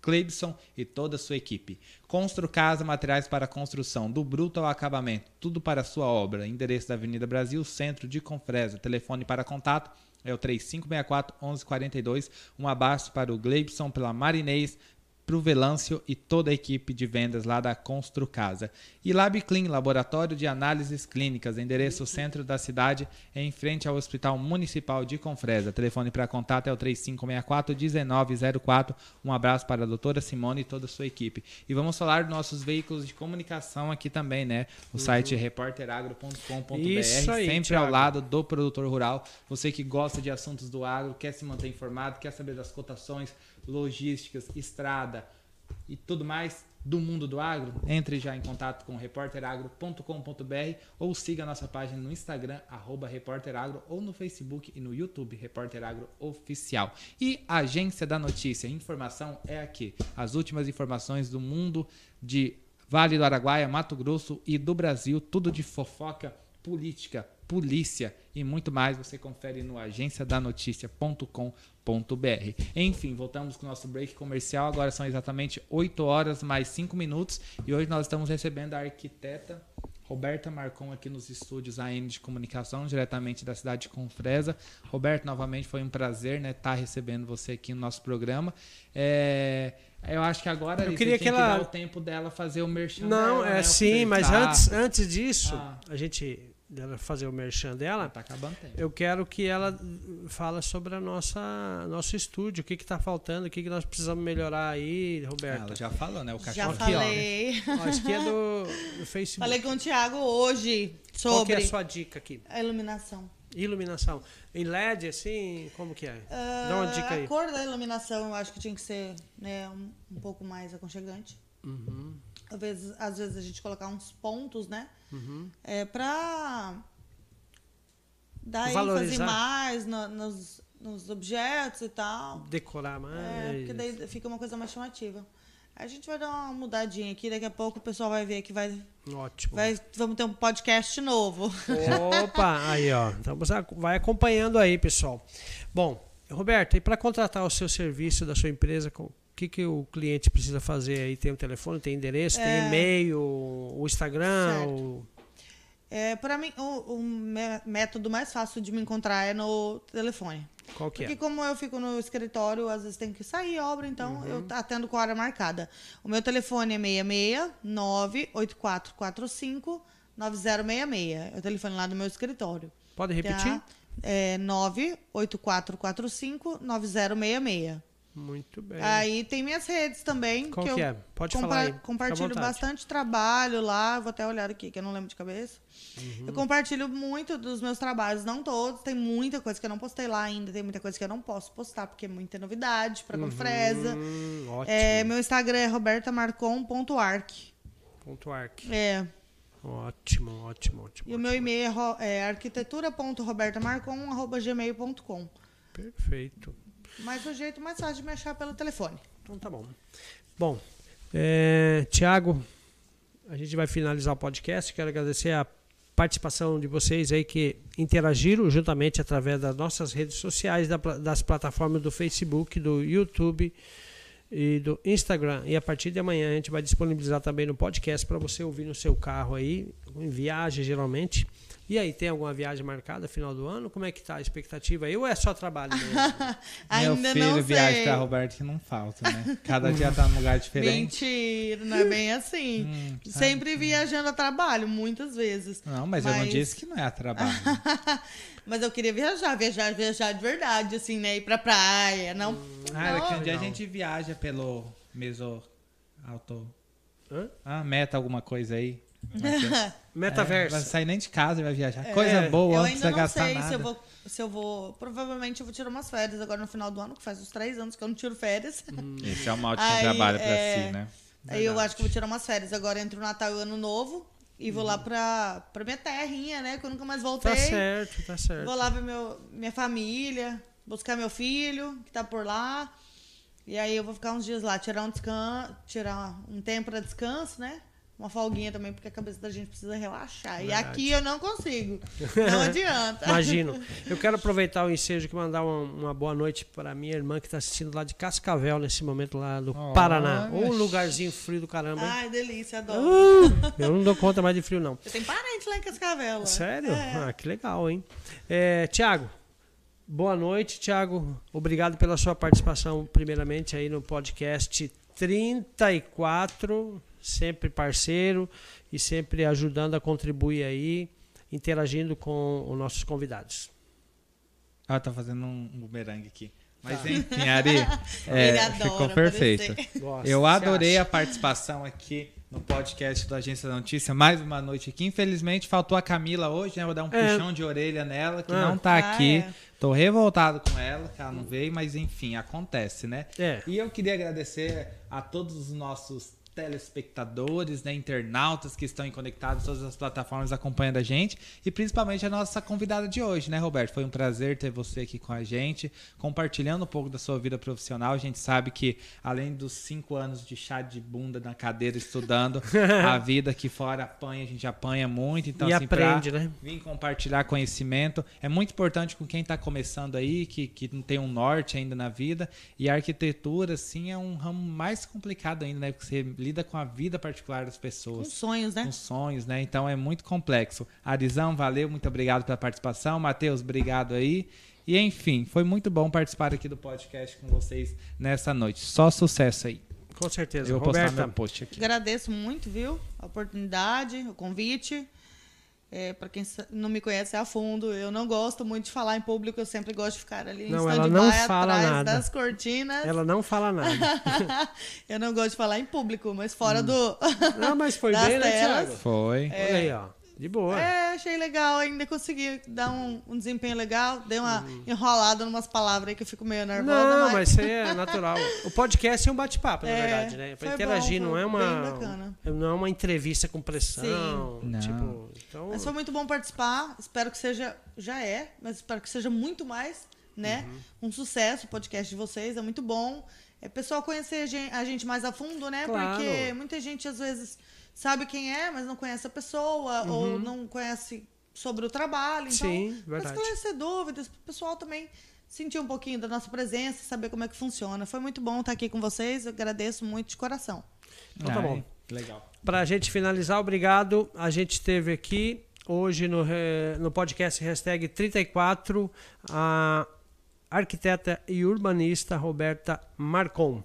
Cleibson e toda a sua equipe. Constru Casa, materiais para construção, do bruto ao acabamento, tudo para a sua obra. Endereço da Avenida Brasil, centro de Confresa. Telefone para contato é o 3564 1142. Um abraço para o Gleibson pela Marinês, para o Velâncio e toda a equipe de vendas lá da Constru Casa. E LabClean, Laboratório de Análises Clínicas, endereço centro da cidade, em frente ao Hospital Municipal de Confresa. Telefone para contato é o 3564-1904. Um abraço para a doutora Simone e toda a sua equipe. E vamos falar dos nossos veículos de comunicação aqui também, né? O site repórteragro.com.br, sempre ao Thiago. lado do produtor rural. Você que gosta de assuntos do agro, quer se manter informado, quer saber das cotações, logísticas, estrada e tudo mais do mundo do agro, entre já em contato com repórteragro.com.br ou siga nossa página no Instagram, arroba repórteragro, ou no Facebook e no YouTube, Repórter Agro Oficial. E Agência da Notícia, informação é aqui. As últimas informações do mundo de Vale do Araguaia, Mato Grosso e do Brasil, tudo de fofoca, política, polícia e muito mais você confere no agenciadanoticia.com.br. Enfim, voltamos com o nosso break comercial. Agora são exatamente 8 horas mais 5 minutos e hoje nós estamos recebendo a arquiteta Roberta Marcon aqui nos estúdios AN de comunicação, diretamente da cidade de Confresa. Roberto, novamente foi um prazer né, estar recebendo você aqui no nosso programa. É, eu acho que agora Eu queria que ela- dar o tempo dela fazer o merchan Não, dela, é né, sim, mas ofertar. antes, antes disso, Ah. a gente dela fazer o merchan dela, Tá acabando o tempo. eu quero que ela fala sobre a nossa nosso estúdio, o que está faltando, o que, que nós precisamos melhorar aí, Roberto. Ela já falou, né? O Já cachorro aqui, ó. falei. Ó, isso aqui é do, do Facebook. Falei com o Thiago hoje Qual que é sobre a sua dica aqui? a iluminação. Iluminação. Em LED, assim, como que é? Dá uma dica Ah, aí. A cor da iluminação eu acho que tinha que ser né, um, um pouco mais aconchegante. Uhum, Às vezes, às vezes a gente colocar uns pontos, né? uhum. É, pra dar ênfase mais no- nos, nos objetos e tal. Decorar mais. É, porque daí fica uma coisa mais chamativa. A gente vai dar uma mudadinha aqui, daqui a pouco o pessoal vai ver que vai, Ótimo. vai vamos ter um podcast novo. Opa, aí ó. Então você vai acompanhando aí, pessoal. Bom, Roberto, e para contratar o seu serviço da sua empresa, que, que o cliente precisa fazer aí? Tem o telefone, tem endereço, tem É. e-mail, o Instagram, o- É, para mim, o, o mé- método mais fácil de me encontrar é no telefone. qual que Porque é? como eu fico no escritório, às vezes tem que sair obra, então Uhum. eu atendo com a hora marcada. O meu telefone é 66 98445 9066. É o telefone lá do meu escritório. Pode repetir? Tá? É 98445-9066. Muito bem. Aí tem minhas redes também. Qual que, que eu é? Pode falar aí. Compartilho bastante trabalho lá. Vou até olhar aqui, que eu não lembro de cabeça. Uhum. Eu compartilho muito dos meus trabalhos, não todos. Tem muita coisa que eu não postei lá ainda. Tem muita coisa que eu não posso postar, porque é muita novidade pra Confresa. Hum, ótimo. É, meu Instagram é robertamarcon.arc. Ponto arc. É. Ótimo, ótimo, ótimo. E o meu e-mail é, é arquitetura.robertamarcon.gmail.com. Perfeito. Mas o jeito mais fácil de me achar é pelo telefone. Então tá bom. Bom, é, Tiago, a gente vai finalizar o podcast. Quero agradecer a participação de vocês aí que interagiram juntamente através das nossas redes sociais, das plataformas do Facebook, do YouTube e do Instagram. E a partir de amanhã a gente vai disponibilizar também no podcast para você ouvir no seu carro aí, em viagem geralmente. E aí, tem alguma viagem marcada final do ano? Como é que tá a expectativa aí? Ou é só trabalho mesmo? Ainda Meu filho não viaja sei. pra Roberto que não falta, né? Cada dia tá num lugar diferente. Mentira, não é bem assim. Hum, sabe? Sempre viajando a trabalho, muitas vezes. Não, mas, eu não Mas- disse que não é a trabalho. Mas eu queria viajar, viajar, viajar de verdade, assim, né? Ir pra praia, não... Ah, era que um não. dia a gente viaja pelo meso auto. Hã? Ah, meta alguma coisa aí. É é? Metaverso. É, vai sair nem de casa e vai viajar. Coisa boa, eu ainda não gastar sei nada. se eu, vou, se eu vou... Provavelmente eu vou tirar umas férias agora no final do ano, que faz uns três anos que eu não tiro férias. Esse é um ótimo Aí, trabalho pra é, si, né? Aí eu acho que eu vou tirar umas férias agora entre o Natal e o Ano Novo. E vou lá pra, pra minha terrinha, né? Que eu nunca mais voltei. Tá certo, tá certo. Vou lá ver meu, minha família, buscar meu filho, que tá por lá. E aí eu vou ficar uns dias lá, tirar um descanso, tirar um tempo para descanso, né? Uma folguinha também, porque a cabeça da gente precisa relaxar. Verdade. E aqui eu não consigo. Não adianta. Imagino. Eu quero aproveitar o ensejo aqui e mandar uma, uma boa noite para minha irmã que está assistindo lá de Cascavel nesse momento lá do Olha. Paraná. Ô lugarzinho frio do caramba. hein? Ai, delícia, adoro. Uh, eu não dou conta mais de frio, não. Eu tenho parente lá em Cascavel. Sério? É. Ah, que legal, hein? É, Tiago, boa noite, Tiago. Obrigado pela sua participação, primeiramente, aí no podcast 34, sempre parceiro e sempre ajudando a contribuir aí, interagindo com os nossos convidados. Ah, tá fazendo um um bumerangue aqui. Mas Tá. enfim, Ari, é, adora ficou perfeito. Gosto, Eu adorei a participação aqui no podcast do Agência da Notícia. Mais uma noite aqui. Infelizmente, faltou a Camila hoje, né? Vou dar um É. puxão de orelha nela, que Ah. não tá Ah, aqui. é. Tô revoltado com ela, que ela não veio, mas enfim, acontece, né? É. E eu queria agradecer a todos os nossos telespectadores, né, internautas que estão conectados todas as plataformas acompanhando a gente e principalmente a nossa convidada de hoje, né, Roberto? Foi um prazer ter você aqui com a gente, compartilhando um pouco da sua vida profissional. A gente sabe que além dos cinco anos de chá de bunda na cadeira estudando, a vida aqui fora apanha, a gente apanha muito. Então, E assim, pra aprende, né? vir compartilhar conhecimento. É muito importante com quem está começando aí, que, que não tem um norte ainda na vida. E a arquitetura, assim, é um ramo mais complicado ainda, né? Porque você lida com a vida particular das Com pessoas. sonhos, né? Com sonhos, né? Então é muito complexo. Arizão, valeu, muito obrigado pela participação. Matheus, obrigado aí. E enfim, foi muito bom participar aqui do podcast com vocês nessa noite. Só sucesso aí. Com certeza. Eu vou postar Roberta, meu post aqui. Agradeço muito, viu? A oportunidade, o convite. É, para quem não me conhece a fundo, eu não gosto muito de falar em público, eu sempre gosto de ficar ali em Não, ela stand-by não fala atrás nada. das cortinas. ela não fala nada. eu não gosto de falar em público, mas fora do. Não, mas foi Das bem, né, telas. Tiago? Foi. Olha aí, ó. De boa. É, achei legal, ainda consegui dar um, um desempenho legal. Dei uma Uhum. enrolada numas palavras aí que eu fico meio nervosa. Não, mas, mas isso aí é natural. O podcast é um bate-papo, na É, verdade, né? Pra foi interagir, bom, não é uma. bacana. Não é uma entrevista com pressão. Sim. Não. Tipo, então. Mas foi muito bom participar. Espero que seja. Já é, mas espero que seja muito mais, né? Uhum. Um sucesso o podcast de vocês. É muito bom. É pessoal conhecer a gente mais a fundo, né? Claro. Porque muita gente às vezes sabe quem é, mas não conhece a pessoa, ou não conhece sobre o trabalho. Então, Uhum. Sim, verdade. esclarecer dúvidas, para o pessoal também sentir um pouquinho da nossa presença, saber como é que funciona. Foi muito bom estar aqui com vocês. Eu agradeço muito de coração. Então tá bom. que Legal. Pra gente finalizar, obrigado. A gente teve aqui hoje no, re- no podcast hashtag 34 a arquiteta e urbanista Roberta Marcon.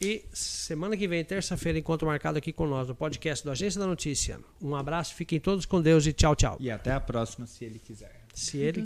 E semana que vem, terça-feira, encontro marcado aqui com nós no podcast do Agência da Notícia. Um abraço, fiquem todos com Deus e tchau, tchau. E até a próxima, se ele quiser. Se ele